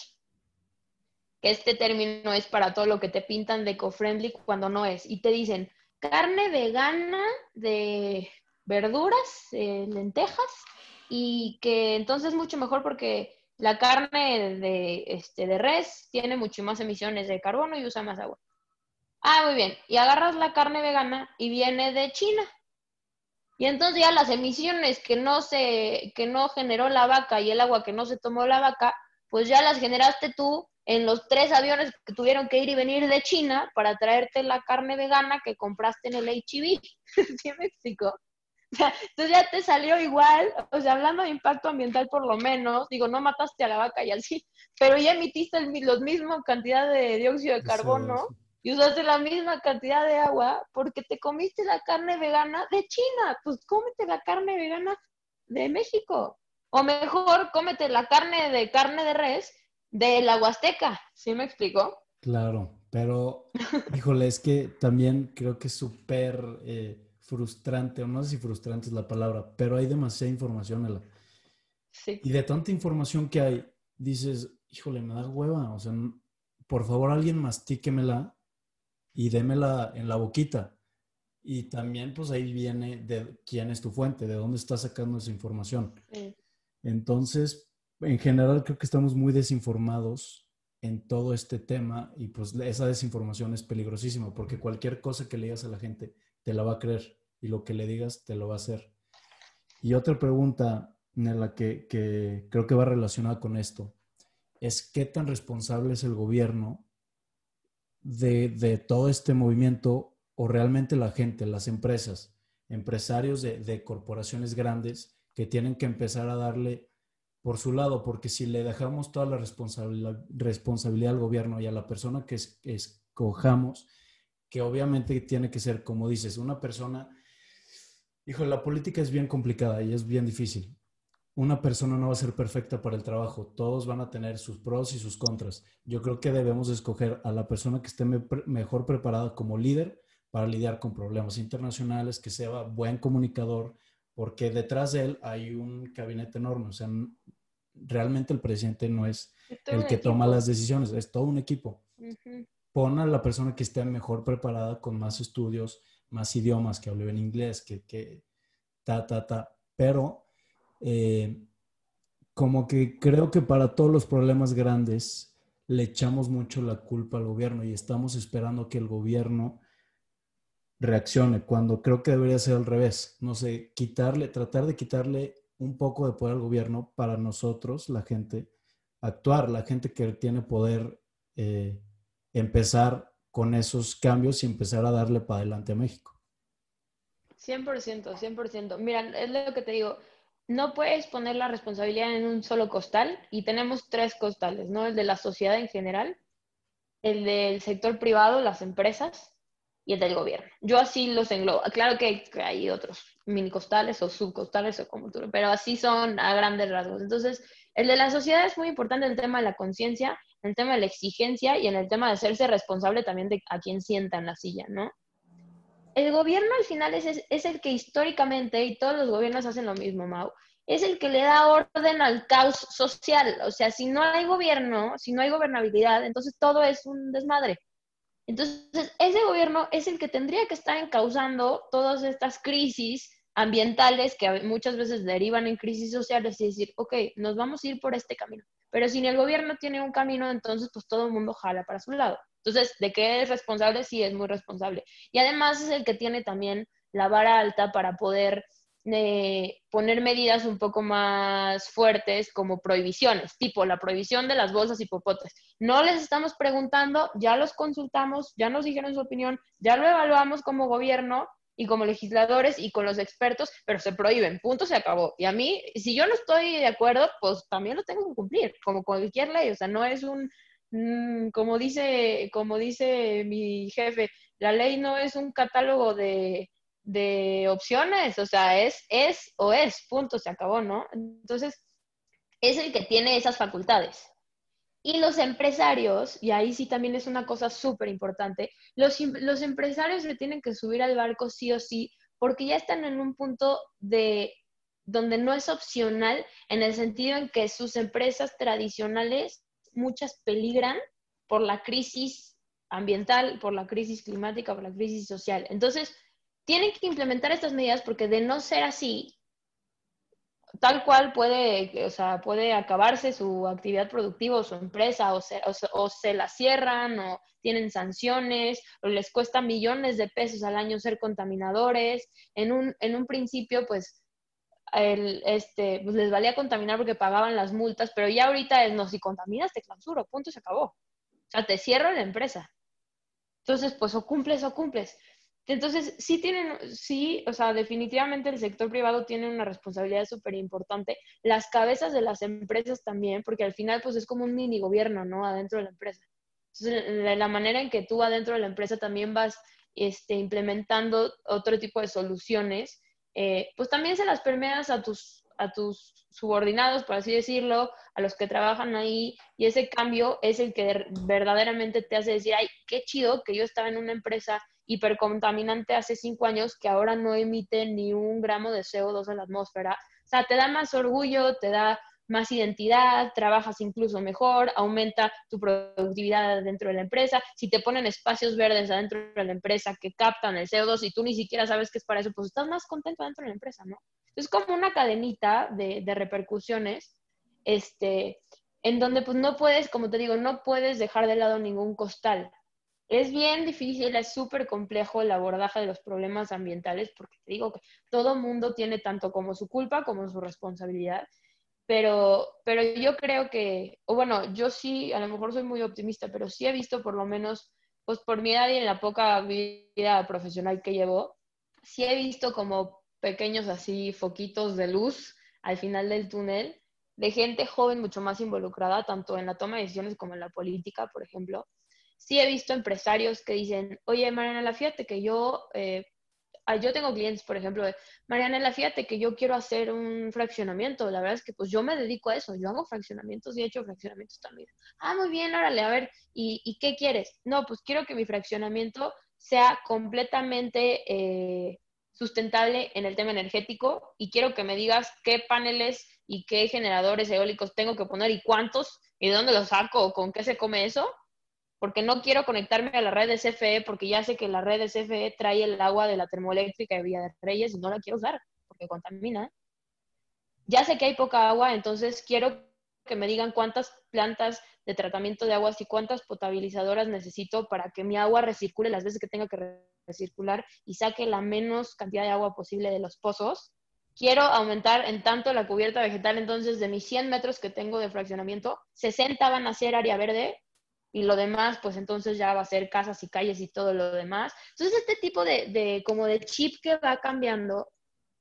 que este término es para todo lo que te pintan de eco-friendly cuando no es. Y te dicen carne vegana de verduras, lentejas, y que entonces es mucho mejor porque la carne de, este, de res tiene mucho más emisiones de carbono y usa más agua. Ah, muy bien. Y agarras la carne vegana y viene de China. Y entonces ya las emisiones que no se, que no generó la vaca y el agua que no se tomó la vaca, pues ya las generaste tú en los tres aviones que tuvieron que ir y venir de China para traerte la carne vegana que compraste en el HIV. ¿Sí me explico? entonces ya te salió igual, o sea, hablando de impacto ambiental por lo menos, digo, no mataste a la vaca y así, pero ya emitiste el, los mismos cantidad de dióxido de carbono y usaste la misma cantidad de agua porque te comiste la carne vegana de China. Pues cómete la carne vegana de México. O mejor, cómete la carne de carne de res de la Huasteca. ¿Sí me explico? Claro, pero híjole, es que también creo que es súper eh, frustrante, o no sé si frustrante es la palabra, pero hay demasiada información. Sí. Y de tanta información que hay, dices, híjole, me da hueva. O sea, por favor, alguien mastíquemela y démela en la boquita. Y también, pues ahí viene de quién es tu fuente, de dónde estás sacando esa información. Entonces, en general, creo que estamos muy desinformados en todo este tema y pues esa desinformación es peligrosísima porque cualquier cosa que le digas a la gente te la va a creer y lo que le digas te lo va a hacer. Y otra pregunta en la que, creo que va relacionada con esto es qué tan responsable es el gobierno de, todo este movimiento o realmente la gente, las empresas, empresarios de, corporaciones grandes que tienen que empezar a darle por su lado, porque si le dejamos toda la responsabilidad, responsabilidad al gobierno y a la persona que escojamos, que obviamente tiene que ser, como dices, una persona, hijo, la política es bien complicada y es bien difícil una persona no va a ser perfecta para el trabajo. Todos van a tener sus pros y sus contras. Yo creo que debemos escoger a la persona que esté mejor preparada como líder para lidiar con problemas internacionales, que sea buen comunicador, porque detrás de él hay un gabinete enorme. O sea, realmente el presidente no es el que toma las decisiones, es todo un equipo. Pon a la persona que esté mejor preparada, con más estudios, más idiomas, que hable bien inglés, que, que ta, ta, ta. Pero eh, como que creo que para todos los problemas grandes le echamos mucho la culpa al gobierno y estamos esperando que el gobierno reaccione, cuando creo que debería ser al revés. No sé, quitarle, tratar de quitarle un poco de poder al gobierno para nosotros, la gente, actuar, la gente que tiene poder, eh, empezar con esos cambios y empezar a darle para adelante a México. 100%, 100%. Mira, es lo que te digo, no puedes poner la responsabilidad en un solo costal y tenemos tres costales, ¿no? El de la sociedad en general, el del sector privado, las empresas, y el del gobierno. Yo así los englobo. Claro que hay, otros mini costales o subcostales o como tú, pero así son a grandes rasgos. Entonces, el de la sociedad es muy importante el tema de la conciencia, en el tema de la exigencia y en el tema de hacerse responsable también de a quién sienta en la silla, ¿no? El gobierno al final es, es el que históricamente, y todos los gobiernos hacen lo mismo, Mau, es el que le da orden al caos social. O sea, si no hay gobierno, si no hay gobernabilidad, entonces todo es un desmadre. Entonces, ese gobierno es el que tendría que estar encauzando todas estas crisis ambientales que muchas veces derivan en crisis sociales y decir, ok, nos vamos a ir por este camino. Pero si el gobierno tiene un camino, entonces pues todo el mundo jala para su lado. Entonces, ¿de qué es responsable? Sí, es muy responsable. Y además es el que tiene también la vara alta para poder de poner medidas un poco más fuertes como prohibiciones, tipo la prohibición de las bolsas y popotes. No les estamos preguntando, ya los consultamos, ya nos dijeron su opinión, ya lo evaluamos como gobierno y como legisladores y con los expertos, pero se prohíben, punto, se acabó. Y a mí, si yo no estoy de acuerdo, pues también lo tengo que cumplir, como cualquier ley, o sea, no es un, mm, como dice, como dice mi jefe, la ley no es un catálogo de, de opciones, o sea, es, es o es, punto, se acabó, ¿no? Entonces, es el que tiene esas facultades. Y los empresarios, y ahí sí también es una cosa súper importante, los, los empresarios se tienen que subir al barco sí o sí, porque ya están en un punto de donde no es opcional en el sentido en que sus empresas tradicionales, muchas peligran por la crisis ambiental, por la crisis climática, por la crisis social. Entonces, tienen que implementar estas medidas porque de no ser así, tal cual puede, o sea, puede acabarse su actividad productiva o su empresa, o se, o, se, la cierran, o tienen sanciones, o les cuesta millones de pesos al año ser contaminadores. En un, en un principio, pues, el, este, pues les valía contaminar porque pagaban las multas, pero ya ahorita es, no, si contaminas te clausuro, punto, se acabó. O sea, te cierro la empresa. Entonces, pues o cumples o cumples. Entonces, sí tienen, sí, o sea, definitivamente el sector privado tiene una responsabilidad súper importante. Las cabezas de las empresas también, porque al final, pues es como un mini gobierno, ¿no? Adentro de la empresa. Entonces, la manera en que tú adentro de la empresa también vas este, implementando otro tipo de soluciones, eh, pues también se las permeas a tus, a tus subordinados, por así decirlo, a los que trabajan ahí, y ese cambio es el que verdaderamente te hace decir, ay, qué chido que yo estaba en una empresa hipercontaminante hace cinco años que ahora no emite ni un gramo de CO2 a la atmósfera. O sea, te da más orgullo, te da más identidad, trabajas incluso mejor, aumenta tu productividad dentro de la empresa. Si te ponen espacios verdes adentro de la empresa que captan el CO2 y tú ni siquiera sabes qué es para eso, pues estás más contento dentro de la empresa, ¿no? Es como una cadenita de, de repercusiones, este, en donde pues no puedes, como te digo, no puedes dejar de lado ningún costal. Es bien difícil, es súper complejo el abordaje de los problemas ambientales, porque te digo que todo mundo tiene tanto como su culpa como su responsabilidad, pero, pero yo creo que, o bueno, yo sí, a lo mejor soy muy optimista, pero sí he visto por lo menos, pues por mi edad y en la poca vida profesional que llevo, sí he visto como pequeños así foquitos de luz al final del túnel de gente joven mucho más involucrada, tanto en la toma de decisiones como en la política, por ejemplo, sí he visto empresarios que dicen, oye, Mariana, fíjate que yo, eh, ah, yo tengo clientes, por ejemplo, Mariana, fíjate que yo quiero hacer un fraccionamiento. La verdad es que pues yo me dedico a eso, yo hago fraccionamientos y he hecho fraccionamientos también. Ah, muy bien, órale, a ver, ¿y, ¿y qué quieres? No, pues quiero que mi fraccionamiento sea completamente eh, sustentable en el tema energético y quiero que me digas qué paneles y qué generadores eólicos tengo que poner y cuántos y de dónde los saco o con qué se come eso porque no quiero conectarme a la red de CFE porque ya sé que la red de CFE trae el agua de la termoeléctrica de Villa de Reyes y no la quiero usar porque contamina. Ya sé que hay poca agua, entonces quiero que me digan cuántas plantas de tratamiento de aguas y cuántas potabilizadoras necesito para que mi agua recircule las veces que tenga que recircular y saque la menos cantidad de agua posible de los pozos. Quiero aumentar en tanto la cubierta vegetal, entonces de mis 100 metros que tengo de fraccionamiento, 60 van a ser área verde y lo demás, pues entonces ya va a ser casas y calles y todo lo demás. Entonces, este tipo de, de como de chip que va cambiando,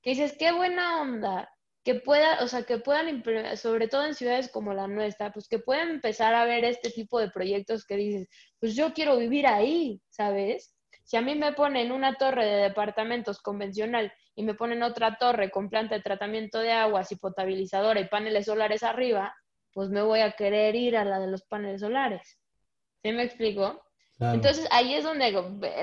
que dices, qué buena onda, que pueda, o sea, que puedan, sobre todo en ciudades como la nuestra, pues que puedan empezar a ver este tipo de proyectos que dices, pues yo quiero vivir ahí, ¿sabes? Si a mí me ponen una torre de departamentos convencional y me ponen otra torre con planta de tratamiento de aguas y potabilizadora y paneles solares arriba, pues me voy a querer ir a la de los paneles solares. ¿Sí me explico? Entonces ahí es donde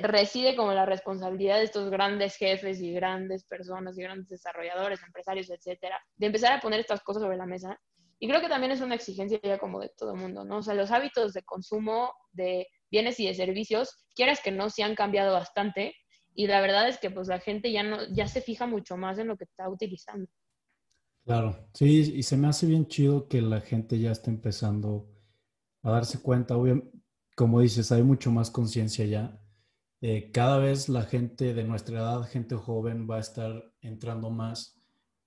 reside como la responsabilidad de estos grandes jefes y grandes personas y grandes desarrolladores, empresarios, etcétera, de empezar a poner estas cosas sobre la mesa. Y creo que también es una exigencia ya como de todo el mundo, ¿no? O sea, los hábitos de consumo de bienes y de servicios, quieras que no, se han cambiado bastante. Y la verdad es que pues la gente ya no, ya se fija mucho más en lo que está utilizando. Claro, sí, y se me hace bien chido que la gente ya esté empezando a darse cuenta. Obviamente, como dices, hay mucho más conciencia ya. Eh, cada vez la gente de nuestra edad, gente joven, va a estar entrando más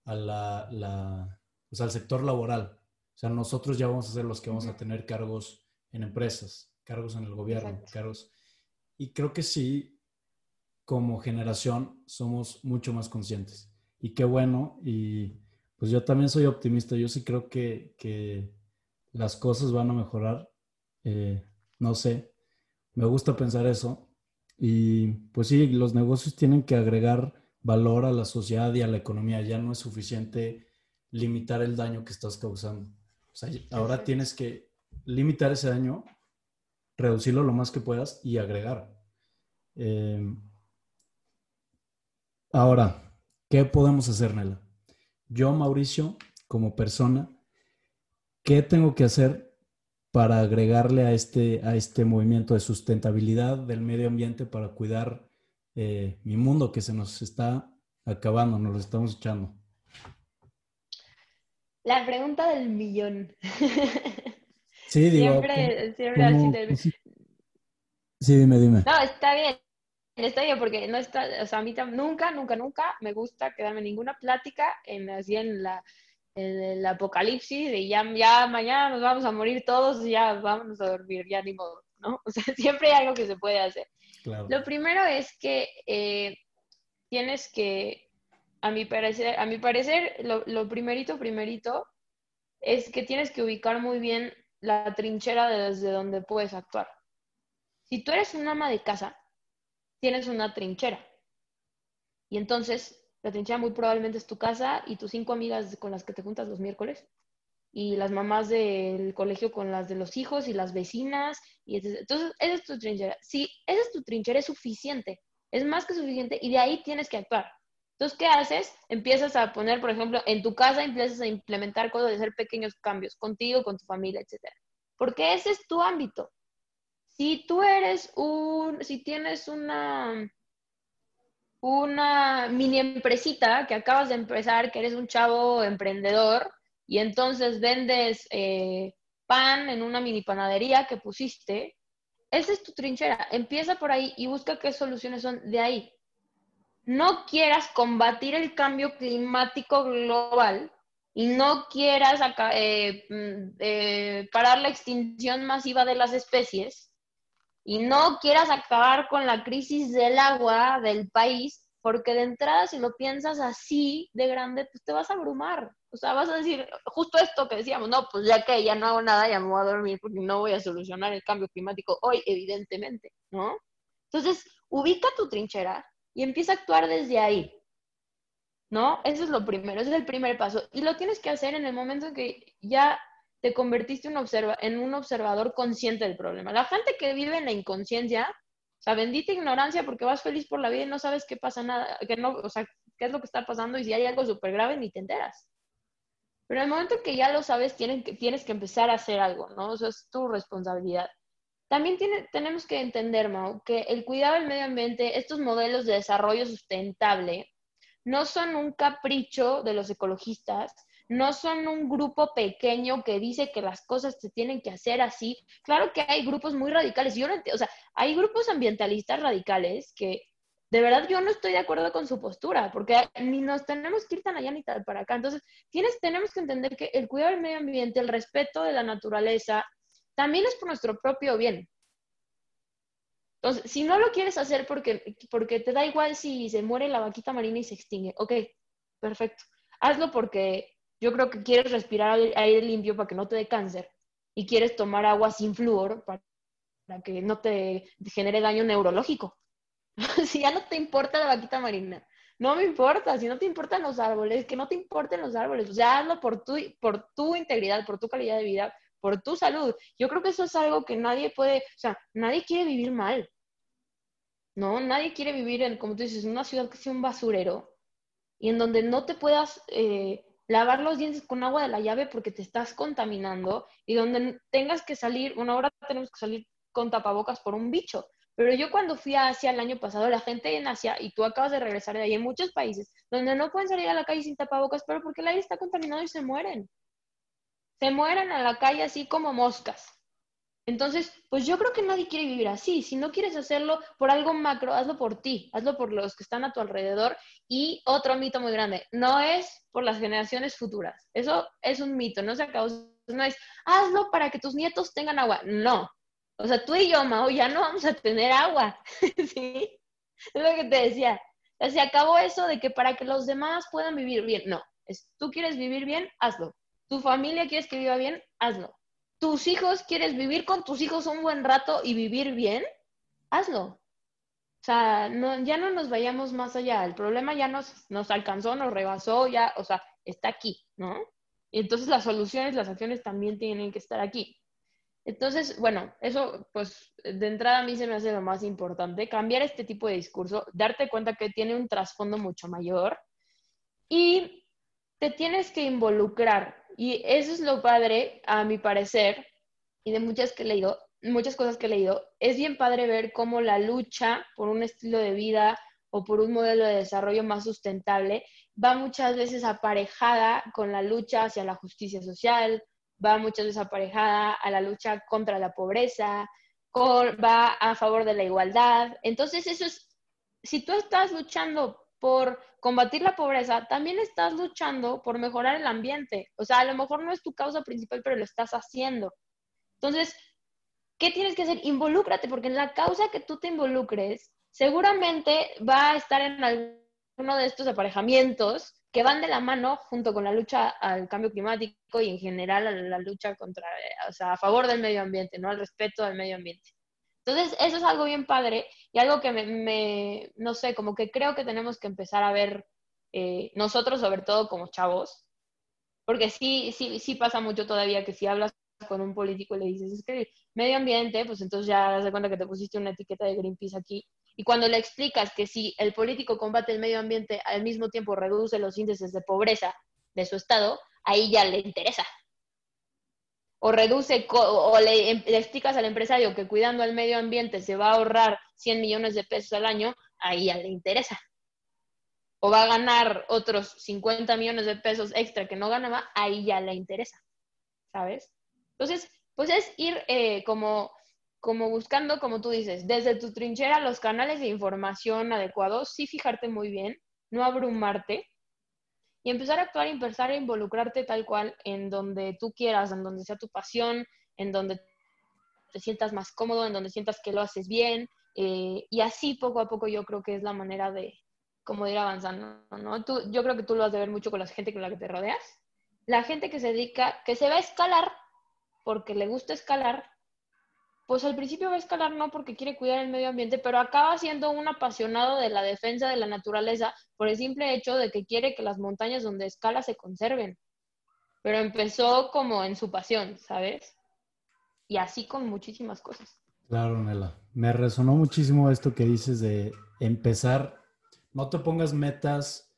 a la, la pues, al sector laboral. O sea, nosotros ya vamos a ser los que vamos a tener cargos en empresas, cargos en el gobierno, cargos. Y creo que sí, como generación, somos mucho más conscientes. Y qué bueno. Y pues yo también soy optimista. Yo sí creo que, que las cosas van a mejorar. Eh, no sé, me gusta pensar eso. Y pues sí, los negocios tienen que agregar valor a la sociedad y a la economía. Ya no es suficiente limitar el daño que estás causando. O sea, ahora tienes que limitar ese daño, reducirlo lo más que puedas y agregar. Em, ahora, ¿qué podemos hacer, Nela? Yo, Mauricio, como persona, ¿qué tengo que hacer para agregarle a este, a este movimiento de sustentabilidad del medio ambiente para cuidar eh, mi mundo que se nos está acabando, nos lo estamos echando? La pregunta del millón. Sí, digo. Siempre, siempre así Sí, dime, dime. No, está bien. Está bien, porque no está, o sea, a mí nunca, nunca, nunca me gusta quedarme en ninguna plática en, así en la, el, apocalipsis de ya, ya mañana nos vamos a morir todos y ya vámonos a dormir, ya ni modo, ¿no? O sea, siempre hay algo que se puede hacer. Lo primero es que eh, tienes que, a mi parecer, a mi parecer lo, lo, primerito, primerito, es que tienes que ubicar muy bien la trinchera desde donde puedes actuar. Si tú eres un ama de casa, tienes una trinchera. Y entonces la trinchera muy probablemente es tu casa y tus cinco amigas con las que te juntas los miércoles. Y las mamás del colegio con las de los hijos y las vecinas. Y entonces, esa es tu trinchera. Si esa es tu trinchera, es suficiente. Es más que suficiente y de ahí tienes que actuar. Entonces, ¿qué haces? Empiezas a poner, por ejemplo, en tu casa empiezas a implementar cosas de hacer pequeños cambios contigo, con tu familia, etcétera. Porque ese es tu ámbito. Si tú eres un, si tienes una, una mini empresita que acabas de empezar, que eres un chavo emprendedor y entonces vendes eh, pan en una mini panadería que pusiste, esa es tu trinchera. Empieza por ahí y busca qué soluciones son de ahí. No quieras combatir el cambio climático global y no quieras eh, mm, eh, parar la extinción masiva de las especies y no quieras acabar con la crisis del agua del país, porque de entrada si lo piensas así de grande, pues te vas a abrumar. O sea, vas a decir justo esto que decíamos, no, pues ya que ya no hago nada, ya me voy a dormir porque no voy a solucionar el cambio climático hoy, evidentemente, ¿no? Entonces, ubica tu trinchera y empieza a actuar desde ahí. ¿No? Eso es lo primero, ese es el primer paso. Y lo tienes que hacer en el momento en que ya te convertiste en un observador consciente del problema. La gente que vive en la inconsciencia, o sea, bendita ignorancia porque vas feliz por la vida y no sabes qué pasa nada, que no, o sea, qué es lo que está pasando y si hay algo súper grave ni te enteras. Pero en el momento que ya lo sabes, tienes que, empezar a hacer algo, ¿no? Eso es tu responsabilidad. También tenemos que entender, Mau, que el cuidado del medio ambiente, estos modelos de desarrollo sustentable, no son un capricho de los ecologistas, no son un grupo pequeño que dice que las cosas se tienen que hacer así. Claro que hay grupos muy radicales. Yo no o sea, hay grupos ambientalistas radicales que de verdad yo no estoy de acuerdo con su postura, porque ni nos tenemos que ir tan allá ni tal para acá. Entonces, tienes, tenemos que entender que el cuidado del medio ambiente, el respeto de la naturaleza, también es por nuestro propio bien. Entonces, si no lo quieres hacer porque, porque te da igual si se muere la vaquita marina y se extingue, ok, perfecto. Hazlo porque yo creo que quieres respirar aire limpio para que no te dé cáncer y quieres tomar agua sin flúor para, que no te genere daño neurológico. si ya no te importa la vaquita marina, no me importa, si no te importan los árboles, que no te importen los árboles, o sea, hazlo por tu, por tu integridad, por tu calidad de vida, por tu salud. Yo creo que eso es algo que nadie puede, o sea, nadie quiere vivir mal. No, nadie quiere vivir en, como tú dices, una ciudad que sea un basurero y en donde no te puedas eh, lavar los dientes con agua de la llave porque te estás contaminando y donde tengas que salir, una hora tenemos que salir con tapabocas por un bicho. Pero yo cuando fui a Asia el año pasado, la gente en Asia, y tú acabas de regresar de ahí, en muchos países, donde no pueden salir a la calle sin tapabocas, pero porque el aire está contaminado y se mueren. Se mueren a la calle así como moscas. Entonces, pues yo creo que nadie quiere vivir así. Si no quieres hacerlo por algo macro, hazlo por ti, hazlo por los que están a tu alrededor. Y otro mito muy grande, no es por las generaciones futuras. Eso es un mito, no se acabó. No es, hazlo para que tus nietos tengan agua. No, o sea, tú y yo, Mao, ya no vamos a tener agua, ¿sí? Es lo que te decía. se acabó eso de que para que los demás puedan vivir bien. No, es, tú quieres vivir bien, hazlo. Tu familia quieres que viva bien, hazlo. Tus hijos quieres vivir con tus hijos un buen rato y vivir bien, hazlo. O sea, ya no nos vayamos más allá. El problema ya nos, nos alcanzó, nos rebasó, ya, o sea, está aquí, ¿no? Y entonces las soluciones, las acciones también tienen que estar aquí. Entonces, bueno, eso pues de entrada a mí se me hace lo más importante, cambiar este tipo de discurso, darte cuenta que tiene un trasfondo mucho mayor y te tienes que involucrar. Y eso es lo padre, a mi parecer, y de muchas que he leído, muchas cosas que he leído, es bien padre ver cómo la lucha por un estilo de vida o por un modelo de desarrollo más sustentable va muchas veces aparejada con la lucha hacia la justicia social, va muchas veces aparejada a la lucha contra la pobreza, va a favor de la igualdad. Entonces, eso es, si tú estás luchando por combatir la pobreza, también estás luchando por mejorar el ambiente. O sea, a lo mejor no es tu causa principal, pero lo estás haciendo. Entonces, ¿qué tienes que hacer? Involúcrate, porque en la causa que tú te involucres, seguramente va a estar en alguno de estos aparejamientos que van de la mano junto con la lucha al cambio climático y en general a la lucha contra, o sea, a favor del medio ambiente, ¿no? Al respeto del medio ambiente. Entonces, eso es algo bien padre y algo que me, no sé, como que creo que tenemos que empezar a ver eh, nosotros, sobre todo como chavos, porque sí, sí, sí pasa mucho todavía que si hablas con un político y le dices, es que medio ambiente, pues entonces ya das de cuenta que te pusiste una etiqueta de Greenpeace aquí y cuando le explicas que si el político combate el medio ambiente, al mismo tiempo reduce los índices de pobreza de su estado, ahí ya le interesa. O reduce, o le, em, le explicas al empresario que cuidando el medio ambiente se va a ahorrar 100 millones de pesos al año, ahí ya le interesa. O va a ganar otros 50 millones de pesos extra que no ganaba, ahí ya le interesa. ¿Sabes? Entonces, pues es ir eh, como como buscando, como tú dices, desde tu trinchera los canales de información adecuados, sí fijarte muy bien, no abrumarte y empezar a actuar y empezar a involucrarte tal cual en donde tú quieras, en donde sea tu pasión, en donde te sientas más cómodo, en donde sientas que lo haces bien eh, y así poco a poco yo creo que es la manera de como ir avanzando, ¿no? Tú, yo creo que tú lo vas a ver mucho con la gente con la que te rodeas. La gente que se dedica, que se va a escalar porque le gusta escalar, pues al principio va a escalar no porque quiere cuidar el medio ambiente, pero acaba siendo un apasionado de la defensa de la naturaleza por el simple hecho de que quiere que las montañas donde escala se conserven. Pero empezó como en su pasión, ¿sabes? Y así con muchísimas cosas. Claro, Nela. Me resonó muchísimo esto que dices de empezar, no te pongas metas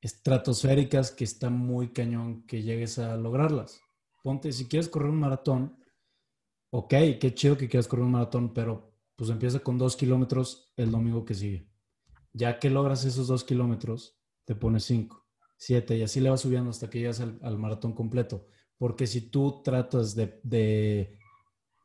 estratosféricas que está muy cañón que llegues a lograrlas. Ponte, si quieres correr un maratón, ok, qué chido que quieras correr un maratón, pero pues empieza con dos kilómetros el domingo que sigue. Ya que logras esos dos kilómetros, te pones cinco, siete y así le vas subiendo hasta que llegas al, maratón completo. Porque si tú tratas de, de,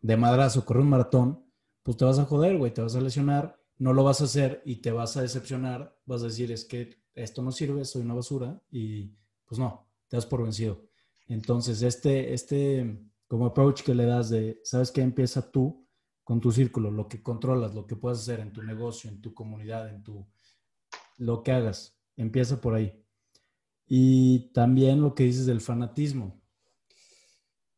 de madrazo correr un maratón, pues te vas a joder, güey, te vas a lesionar, no lo vas a hacer y te vas a decepcionar, vas a decir, es que esto no sirve, soy una basura y pues no, te das por vencido. Entonces, este, este, como approach que le das de, ¿sabes qué? Empieza tú con tu círculo, lo que controlas, lo que puedes hacer en tu negocio, en tu comunidad, en tu, lo que hagas. Empieza por ahí. Y también lo que dices del fanatismo,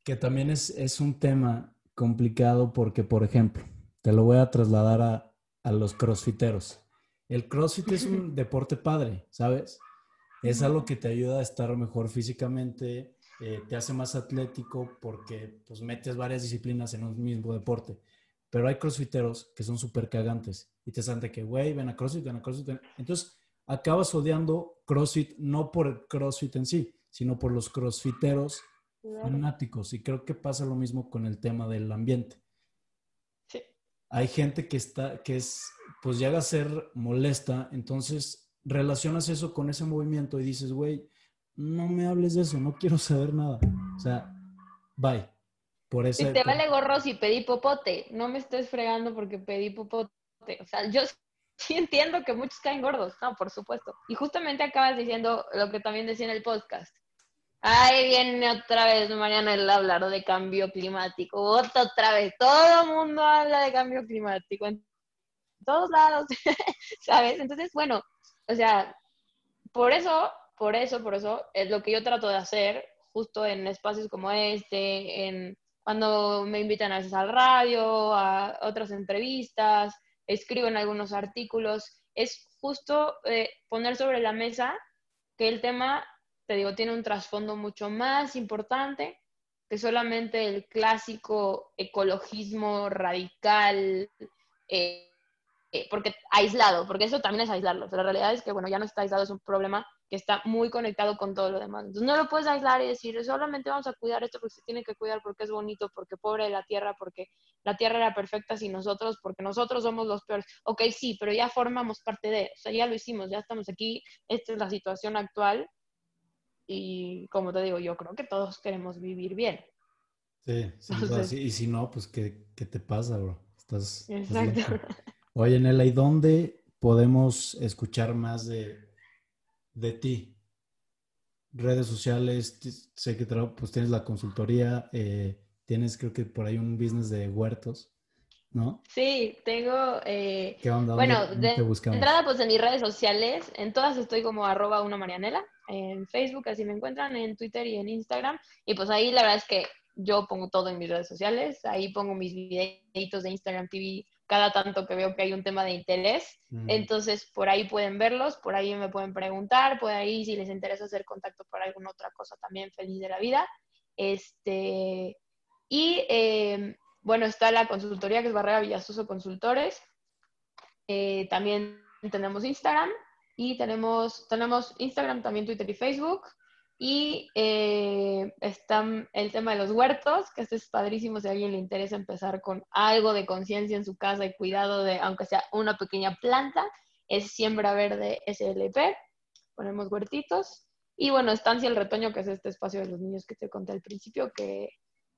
que también es, es un tema complicado porque, por ejemplo, te lo voy a trasladar a a los crossfiteros. El crossfit es un deporte padre, ¿sabes? Es algo que te ayuda a estar mejor físicamente, eh, te hace más atlético porque pues metes varias disciplinas en un mismo deporte. Pero hay crossfiteros que son súper cagantes y te saben de que, güey, ven a CrossFit, ven a CrossFit. Entonces, acabas odiando CrossFit no por el CrossFit en sí, sino por los crossfiteros fanáticos. Y creo que pasa lo mismo con el tema del ambiente. Sí. Hay gente que está, que es, pues llega a ser molesta, entonces relacionas eso con ese movimiento y dices, güey, no me hables de eso, no quiero saber nada. O sea, bye. Por eso. Si te vale gorro si pedí popote, no me estés fregando porque pedí popote. O sea, yo sí entiendo que muchos caen gordos, no, por supuesto. Y justamente acabas diciendo lo que también decía en el podcast. Ahí viene otra vez Mariana el hablar de cambio climático. Otra, otra vez. Todo el mundo habla de cambio climático en todos lados, ¿sabes? Entonces, bueno, o sea, por eso, por eso, por eso es lo que yo trato de hacer justo en espacios como este, en cuando me invitan a veces al radio, a otras entrevistas, escribo en algunos artículos, es justo eh, poner sobre la mesa que el tema, te digo, tiene un trasfondo mucho más importante que solamente el clásico ecologismo radical, eh, eh, porque aislado, porque eso también es aislarlo. la realidad es que, bueno, ya no está aislado, es un problema que está muy conectado con todo lo demás. Entonces no lo puedes aislar y decir, solamente vamos a cuidar esto porque se tiene que cuidar porque es bonito, porque pobre de la tierra, porque la tierra era perfecta sin nosotros, porque nosotros somos los peores. Ok, sí, pero ya formamos parte de, o sea, ya lo hicimos, ya estamos aquí, esta es la situación actual y como te digo, yo creo que todos queremos vivir bien. Sí, y si no, pues ¿qué, ¿qué, te pasa, bro? Estás, Exacto. Oye, Nela, ¿y dónde podemos escuchar más de, de ti? Redes sociales, sé que pues, tienes la consultoría, eh, tienes creo que por ahí un business de huertos, ¿no? Sí, tengo... Eh, ¿Qué onda? Bueno, de, entrada pues en mis redes sociales, en todas estoy como arroba una marianela, en Facebook así me encuentran, en Twitter y en Instagram, y pues ahí la verdad es que yo pongo todo en mis redes sociales, ahí pongo mis videitos de Instagram TV cada tanto que veo que hay un tema de interés. Mm. Entonces, por ahí pueden verlos, por ahí me pueden preguntar, por ahí si les interesa hacer contacto para alguna otra cosa también feliz de la vida. Este, y em, bueno, está la consultoría que es Barrera Villasuso Consultores. Eh, también tenemos Instagram y tenemos, tenemos Instagram, también Twitter y Facebook. Y eh, está el tema de los huertos, que este es padrísimo si a alguien le interesa empezar con algo de conciencia en su casa y cuidado de, aunque sea una pequeña planta, es Siembra Verde SLP. Ponemos huertitos. Y bueno, Estancia el Retoño, que es este espacio de los niños que te conté al principio, que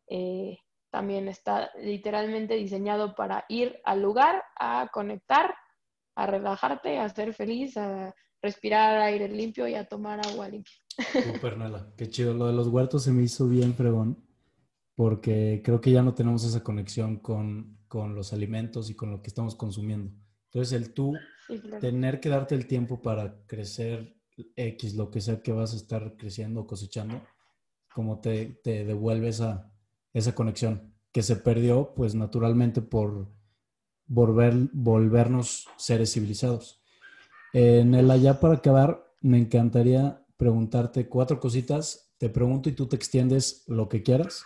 eh, también está literalmente diseñado para ir al lugar, a conectar, a relajarte, a ser feliz, a respirar aire limpio y a tomar agua limpia. Super Nela, qué chido. Lo de los huertos se me hizo bien fregón, porque creo que ya no tenemos esa conexión con, con los alimentos y con lo que estamos consumiendo. Entonces, el tú tener que darte el tiempo para crecer X, lo que sea que vas a estar creciendo o cosechando, como te, te devuelve esa, esa conexión que se perdió, pues naturalmente por volver, volvernos seres civilizados. En el allá para acabar, me encantaría preguntarte cuatro cositas. Te pregunto y tú te extiendes lo que quieras.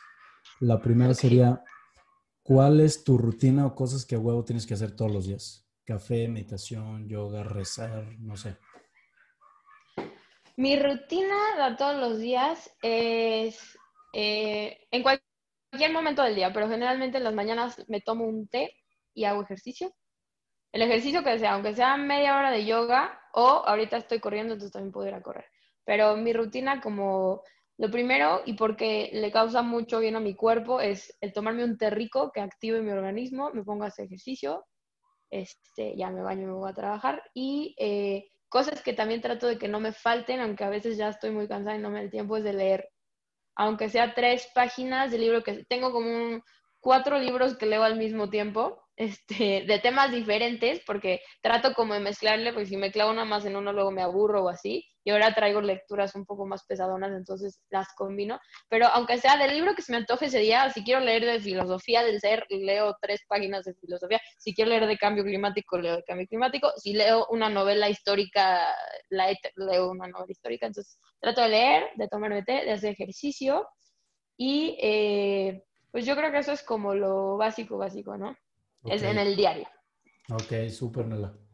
La primera sería, ¿cuál es tu rutina o cosas que a huevo tienes que hacer todos los días? Café, meditación, yoga, rezar, no sé. Mi rutina de todos los días es eh, en cualquier momento del día, pero generalmente en las mañanas me tomo un té y hago ejercicio. El ejercicio que sea, aunque sea media hora de yoga o ahorita estoy corriendo, entonces también puedo ir a correr. Pero mi rutina como lo primero, y porque le causa mucho bien a mi cuerpo, es el tomarme un té rico que active mi organismo, me pongo a hacer ejercicio, este, ya me baño me voy a trabajar. Y eh, cosas que también trato de que no me falten, aunque a veces ya estoy muy cansada y no me da el tiempo, es de leer. Aunque sea tres páginas de libro que tengo como cuatro libros que leo al mismo tiempo, este, de temas diferentes, porque trato como de mezclarle, porque si me clavo nada más en uno, luego me aburro o así. Y ahora traigo lecturas un poco más pesadonas, entonces las combino. Pero aunque sea del libro que se me antoje ese día, si quiero leer de filosofía del ser, leo tres páginas de filosofía. Si quiero leer de cambio climático, leo de cambio climático. Si leo una novela histórica, leo una novela histórica. Entonces trato de leer, de tomarme té, de hacer ejercicio y eh, pues yo creo que eso es como lo básico, básico, ¿no? Es en el diario. Ok, súper, Nela.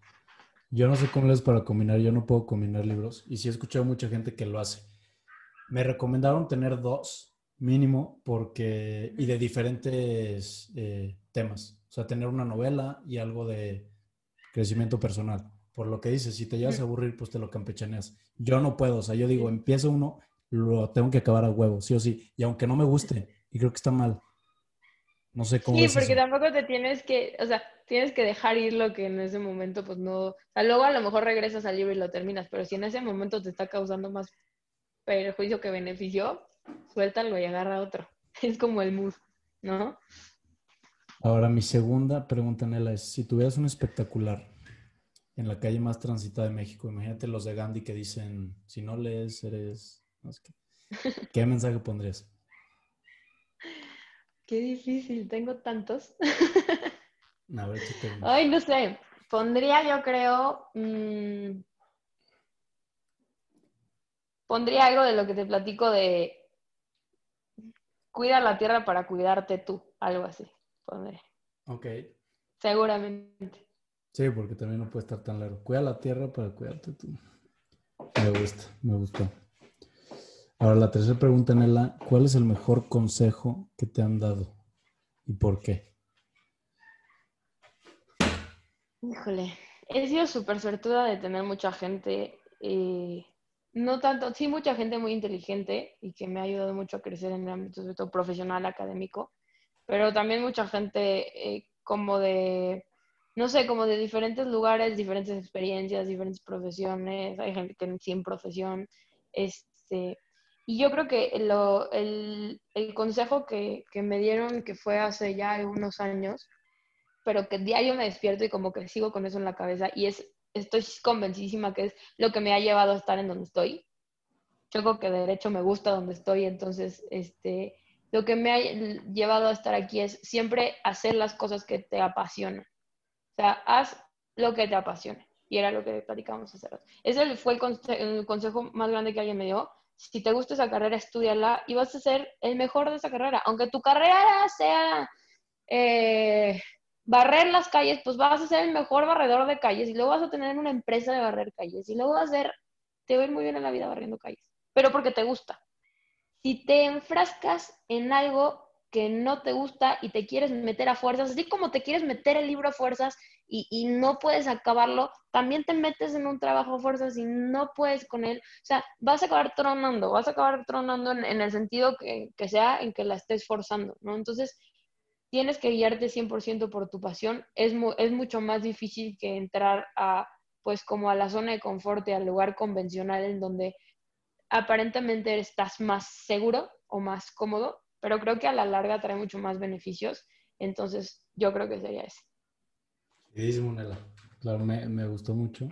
Yo no sé cómo les para combinar, yo no puedo combinar libros y sí he escuchado mucha gente que lo hace. Me recomendaron tener dos mínimo porque y de diferentes eh, temas, o sea, tener una novela y algo de crecimiento personal. Por lo que dices, si te llegas a aburrir, pues te lo campechaneas. Yo no puedo, o sea, yo digo, empiezo uno, lo tengo que acabar a huevo, sí o sí, y aunque no me guste, y creo que está mal, no sé cómo. Sí, porque tampoco te tienes que, o sea, tienes que dejar ir lo que en ese momento, pues no. O sea, luego a lo mejor regresas al libro y lo terminas, pero si en ese momento te está causando más perjuicio que beneficio, suéltalo y agarra otro. Es como el mood, ¿no? Ahora, mi segunda pregunta, Nela, es: si tuvieras un espectacular en la calle más transitada de México, imagínate los de Gandhi que dicen: si no lees, eres. ¿Qué mensaje pondrías? Qué difícil, tengo tantos. Ay, no sé. Pondría, yo creo. Mm, pondría algo de lo que te platico de. Cuida la tierra para cuidarte tú. Algo así. Pondría. Ok. Seguramente. Sí, porque también no puede estar tan largo. Cuida la tierra para cuidarte tú. Me gusta, me gustó. Ahora, la tercera pregunta, Nela, ¿cuál es el mejor consejo que te han dado y por qué? Híjole, he sido súper suertuda de tener mucha gente, eh, no tanto, sí, mucha gente muy inteligente y que me ha ayudado mucho a crecer en el ámbito profesional, académico, pero también mucha gente eh, como de, no sé, como de diferentes lugares, diferentes experiencias, diferentes profesiones, hay gente que sin profesión, este y yo creo que el, consejo que, me dieron, que fue hace ya unos años, pero que diario me despierto y como que sigo con eso en la cabeza, y es, estoy convencidísima que es lo que me ha llevado a estar en donde estoy. Yo creo que de derecho me gusta donde estoy, entonces, este, lo que me ha llevado a estar aquí es siempre hacer las cosas que te apasionan. O sea, haz lo que te apasione. Y era lo que platicábamos hace rato. Ese fue el consejo más grande que alguien me dio si te gusta esa carrera, estudiala y vas a ser el mejor de esa carrera. Aunque tu carrera sea eh, barrer las calles, pues vas a ser el mejor barredor de calles y luego vas a tener una empresa de barrer calles y luego vas a ser, te va a ir muy bien en la vida barriendo calles, pero porque te gusta. Si te enfrascas en algo que no te gusta y te quieres meter a fuerzas, así como te quieres meter el libro a fuerzas y, no puedes acabarlo, también te metes en un trabajo a fuerzas y no puedes con él. O sea, vas a acabar tronando, vas a acabar tronando en, el sentido que, sea en que la estés forzando, ¿no? Entonces, tienes que guiarte 100% por tu pasión. Es, es mucho más difícil que entrar a, pues, como a la zona de confort y al lugar convencional en donde aparentemente estás más seguro o más cómodo, pero creo que a la larga trae mucho más beneficios. Entonces, yo creo que sería ese. Sí, Nela. Claro, me, gustó mucho.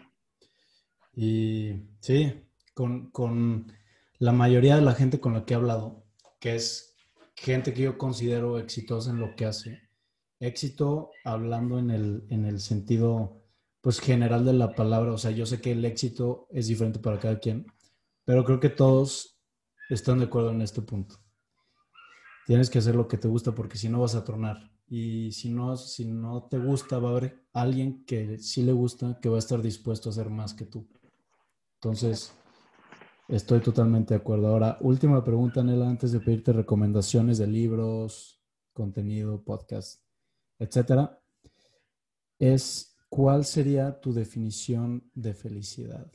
Y sí, con, la mayoría de la gente con la que he hablado, que es gente que yo considero exitosa en lo que hace, éxito hablando en el, en el sentido pues general de la palabra, o sea, yo sé que el éxito es diferente para cada quien, pero creo que todos están de acuerdo en este punto. Tienes que hacer lo que te gusta porque si no vas a tronar. Y si no, si no te gusta, va a haber alguien que sí le gusta, que va a estar dispuesto a hacer más que tú. Entonces, estoy totalmente de acuerdo. Ahora, última pregunta, Nela, antes de pedirte recomendaciones de libros, contenido, podcast, etcétera, es ¿cuál sería tu definición de felicidad?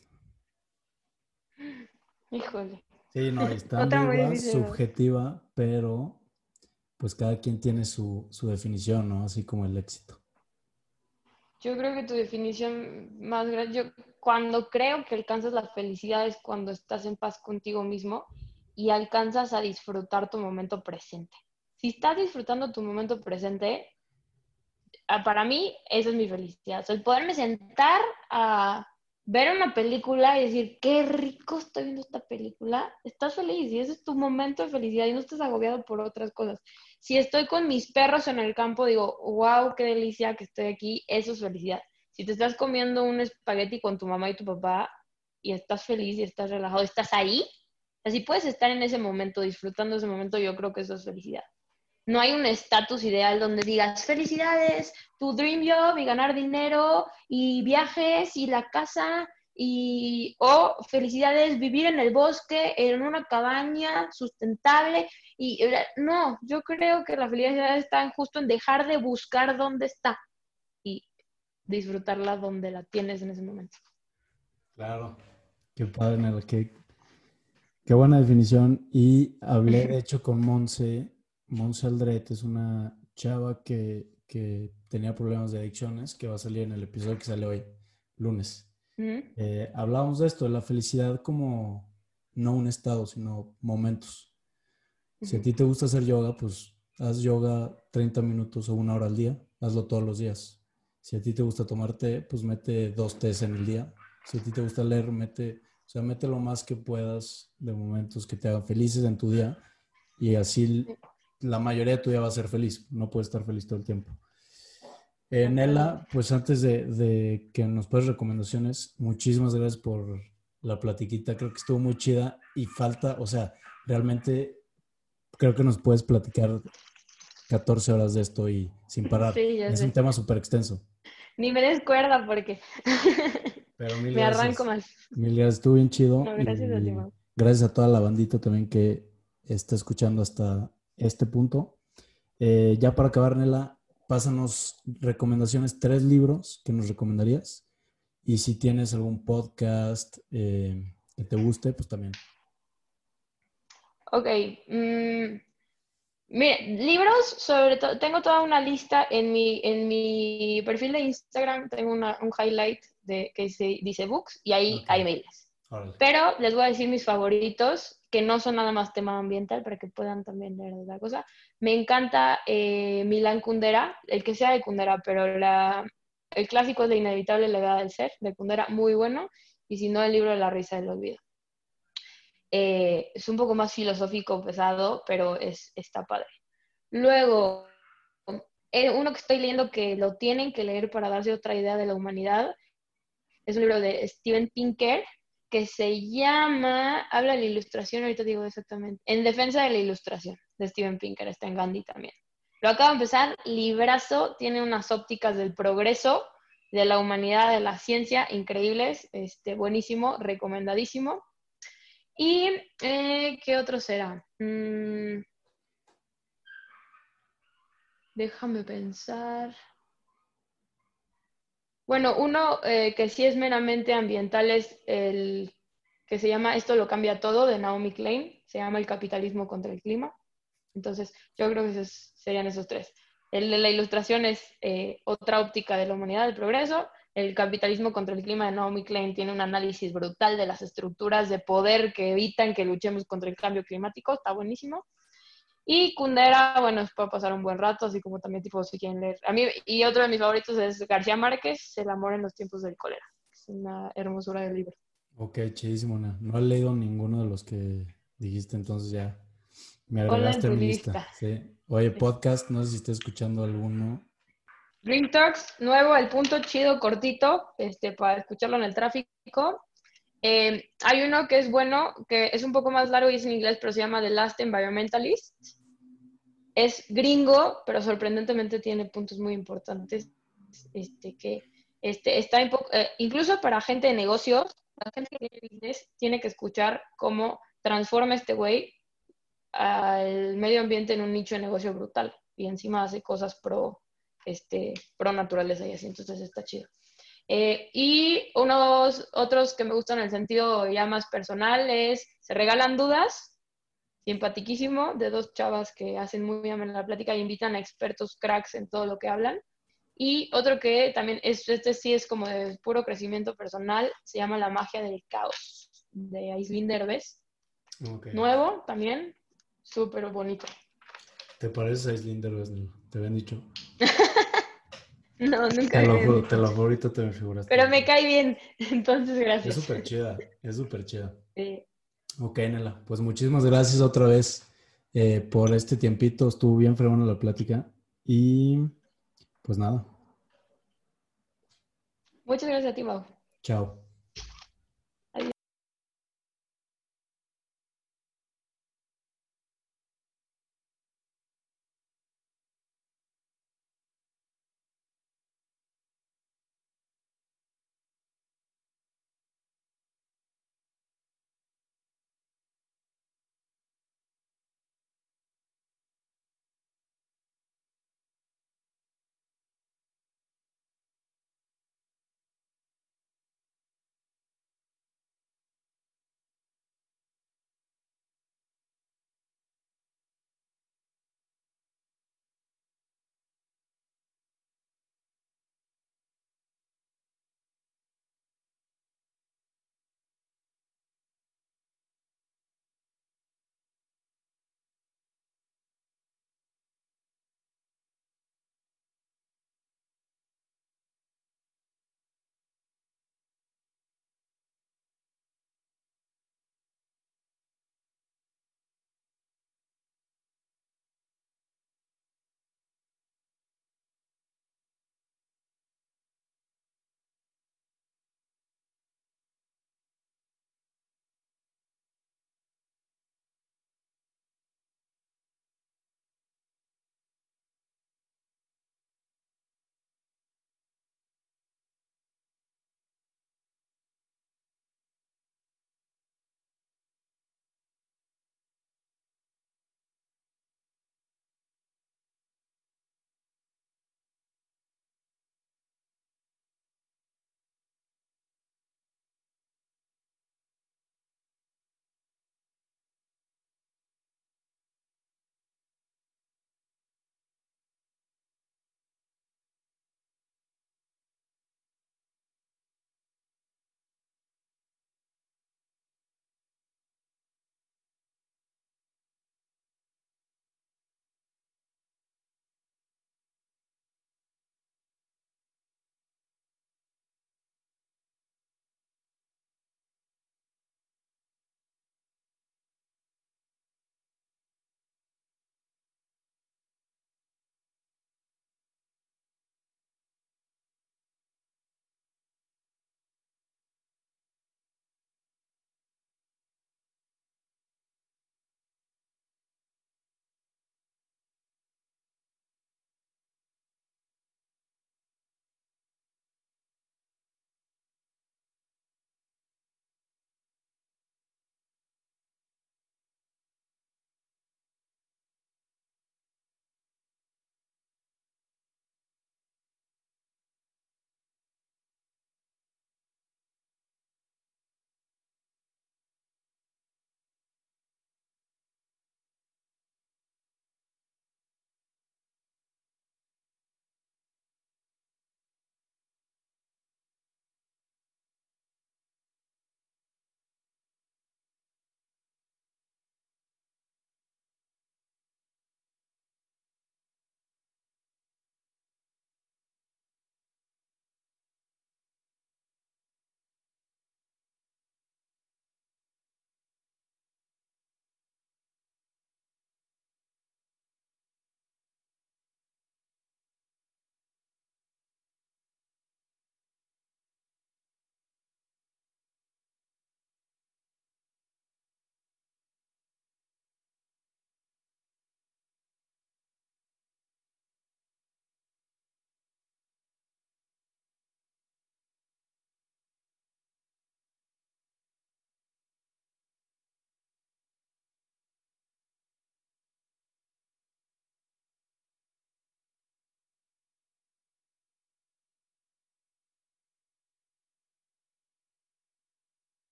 Híjole. Sí, no, está subjetiva, pero pues cada quien tiene su, definición, ¿no? Así como el éxito. Yo creo que tu definición más grande, yo cuando creo que alcanzas la felicidad es cuando estás en paz contigo mismo y alcanzas a disfrutar tu momento presente. Si estás disfrutando tu momento presente, ah, para mí esa es mi felicidad. el poderme sentar a ver una película y decir, qué rico estoy viendo esta película, estás feliz y ese es tu momento de felicidad y no estás agobiado por otras cosas. Si estoy con mis perros en el campo, digo, wow, qué delicia que estoy aquí, eso es felicidad. Si te estás comiendo un espagueti con tu mamá y tu papá y estás feliz y estás relajado, estás ahí, así puedes estar en ese momento, disfrutando ese momento, yo creo que eso es felicidad. No hay un estatus ideal donde digas felicidades, tu dream job y ganar dinero y viajes y la casa y o felicidades vivir en el bosque en una cabaña sustentable y no, yo creo que la felicidad está justo en dejar de buscar dónde está disfrutarla donde la tienes en ese momento. Claro, qué padre, Nela, qué, qué buena definición. Y hablé de hecho con Monse Monse Aldret es una chava que, tenía problemas de adicciones, que va a salir en el episodio que sale hoy, lunes. Eh, hablábamos de esto, de la felicidad como no un estado, sino momentos. Si a ti te gusta hacer yoga, pues haz yoga 30 minutos o una hora al día, hazlo todos los días. Si a ti te gusta tomar té, pues mete dos tés en el día. Si a ti te gusta leer, mete, o sea, mete lo más que puedas de momentos que te hagan felices en tu día y así la mayoría de tu día va a ser feliz, no puedes estar feliz todo el tiempo. Eh, Nela, pues antes de, que nos puedas recomendaciones, muchísimas gracias por la platiquita, creo que estuvo muy chida y falta, o sea, realmente creo que nos puedes platicar 14 horas de esto y sin parar. es un tema súper extenso. Ni me des cuerda porque me arranco más. Mil gracias, estuvo bien chido. gracias, a gracias a toda la bandita también que está escuchando hasta este punto. Eh, ya para acabar, Nela, pásanos recomendaciones, tres libros que nos recomendarías. Y si tienes algún podcast eh, que te guste, pues también. Ok. Mm, mire, libros, sobre todo, tengo toda una lista en mi, en mi perfil de Instagram, tengo un highlight de, que dice, dice books y ahí hay mails. Pero les voy a decir mis favoritos que no son nada más tema ambiental, para que puedan también leer otra cosa. Me encanta eh, Milán Kundera, el que sea de Kundera, pero la, el clásico es de Inevitable Levedad del Ser, de Kundera, muy bueno, y si no, el libro de La risa del olvido. Eh, es un poco más filosófico, pesado, pero es, está padre. Luego, eh, uno que estoy leyendo que lo tienen que leer para darse otra idea de la humanidad, es un libro de Steven Pinker, que se llama, habla de la ilustración, ahorita digo exactamente, En defensa de la ilustración, de Steven Pinker, está en Gandhi también. Lo acabo de empezar, librazo, tiene unas ópticas del progreso, de la humanidad, de la ciencia, increíbles, este, buenísimo, recomendadísimo. ¿Y eh, qué otro será? Mm, déjame pensar. Bueno, uno eh, que sí es meramente ambiental es el que se llama Esto lo cambia todo de Naomi Klein, se llama El capitalismo contra el clima. Entonces, yo creo que esos serían esos tres. El de la ilustración es eh, otra óptica de la humanidad, del progreso. El capitalismo contra el clima de Naomi Klein tiene un análisis brutal de las estructuras de poder que evitan que luchemos contra el cambio climático, está buenísimo. Y Kundera, bueno, es para pasar un buen rato, así como también tipo si quieren leer. A mí, y otro de mis favoritos es García Márquez, El amor en los tiempos del cólera. Es una hermosura del libro. Ok, chidísimo. No, he leído ninguno de los que dijiste, entonces ya me agregaste en mi lista. Sí. Oye, podcast, no sé si estás escuchando alguno. Green Talks, nuevo, el punto chido, cortito, este, para escucharlo en el tráfico. Eh, hay uno que es bueno, que es un poco más largo y es en inglés, pero se llama The Last Environmentalist. Es gringo, pero sorprendentemente tiene puntos muy importantes. Este, que este, está eh, incluso para gente de negocios, la gente que tiene business tiene que escuchar cómo transforma este güey al medio ambiente en un nicho de negocio brutal. Y encima hace cosas pro, este, pro naturaleza y así, entonces está chido. Eh, y unos otros que me gustan en el sentido ya más personal es Se regalan dudas, simpatiquísimo, de dos chavas que hacen muy bien la plática y invitan a expertos cracks en todo lo que hablan. Y otro que también, es, este sí es como de puro crecimiento personal, se llama La magia del caos, de Aislinn Derbez. Nuevo también, súper bonito. ¿Te parece Aislinn Derbez? Te habían dicho. No, nunca. Te lo juro, te lo juro, ahorita te me figuraste. Pero me cae bien, entonces gracias. Es súper chida, es súper chida. Sí. Ok, Nela, pues muchísimas gracias otra vez eh, por este tiempito. Estuvo bien fregona la plática y pues nada. Muchas gracias a ti, Mau. Chao.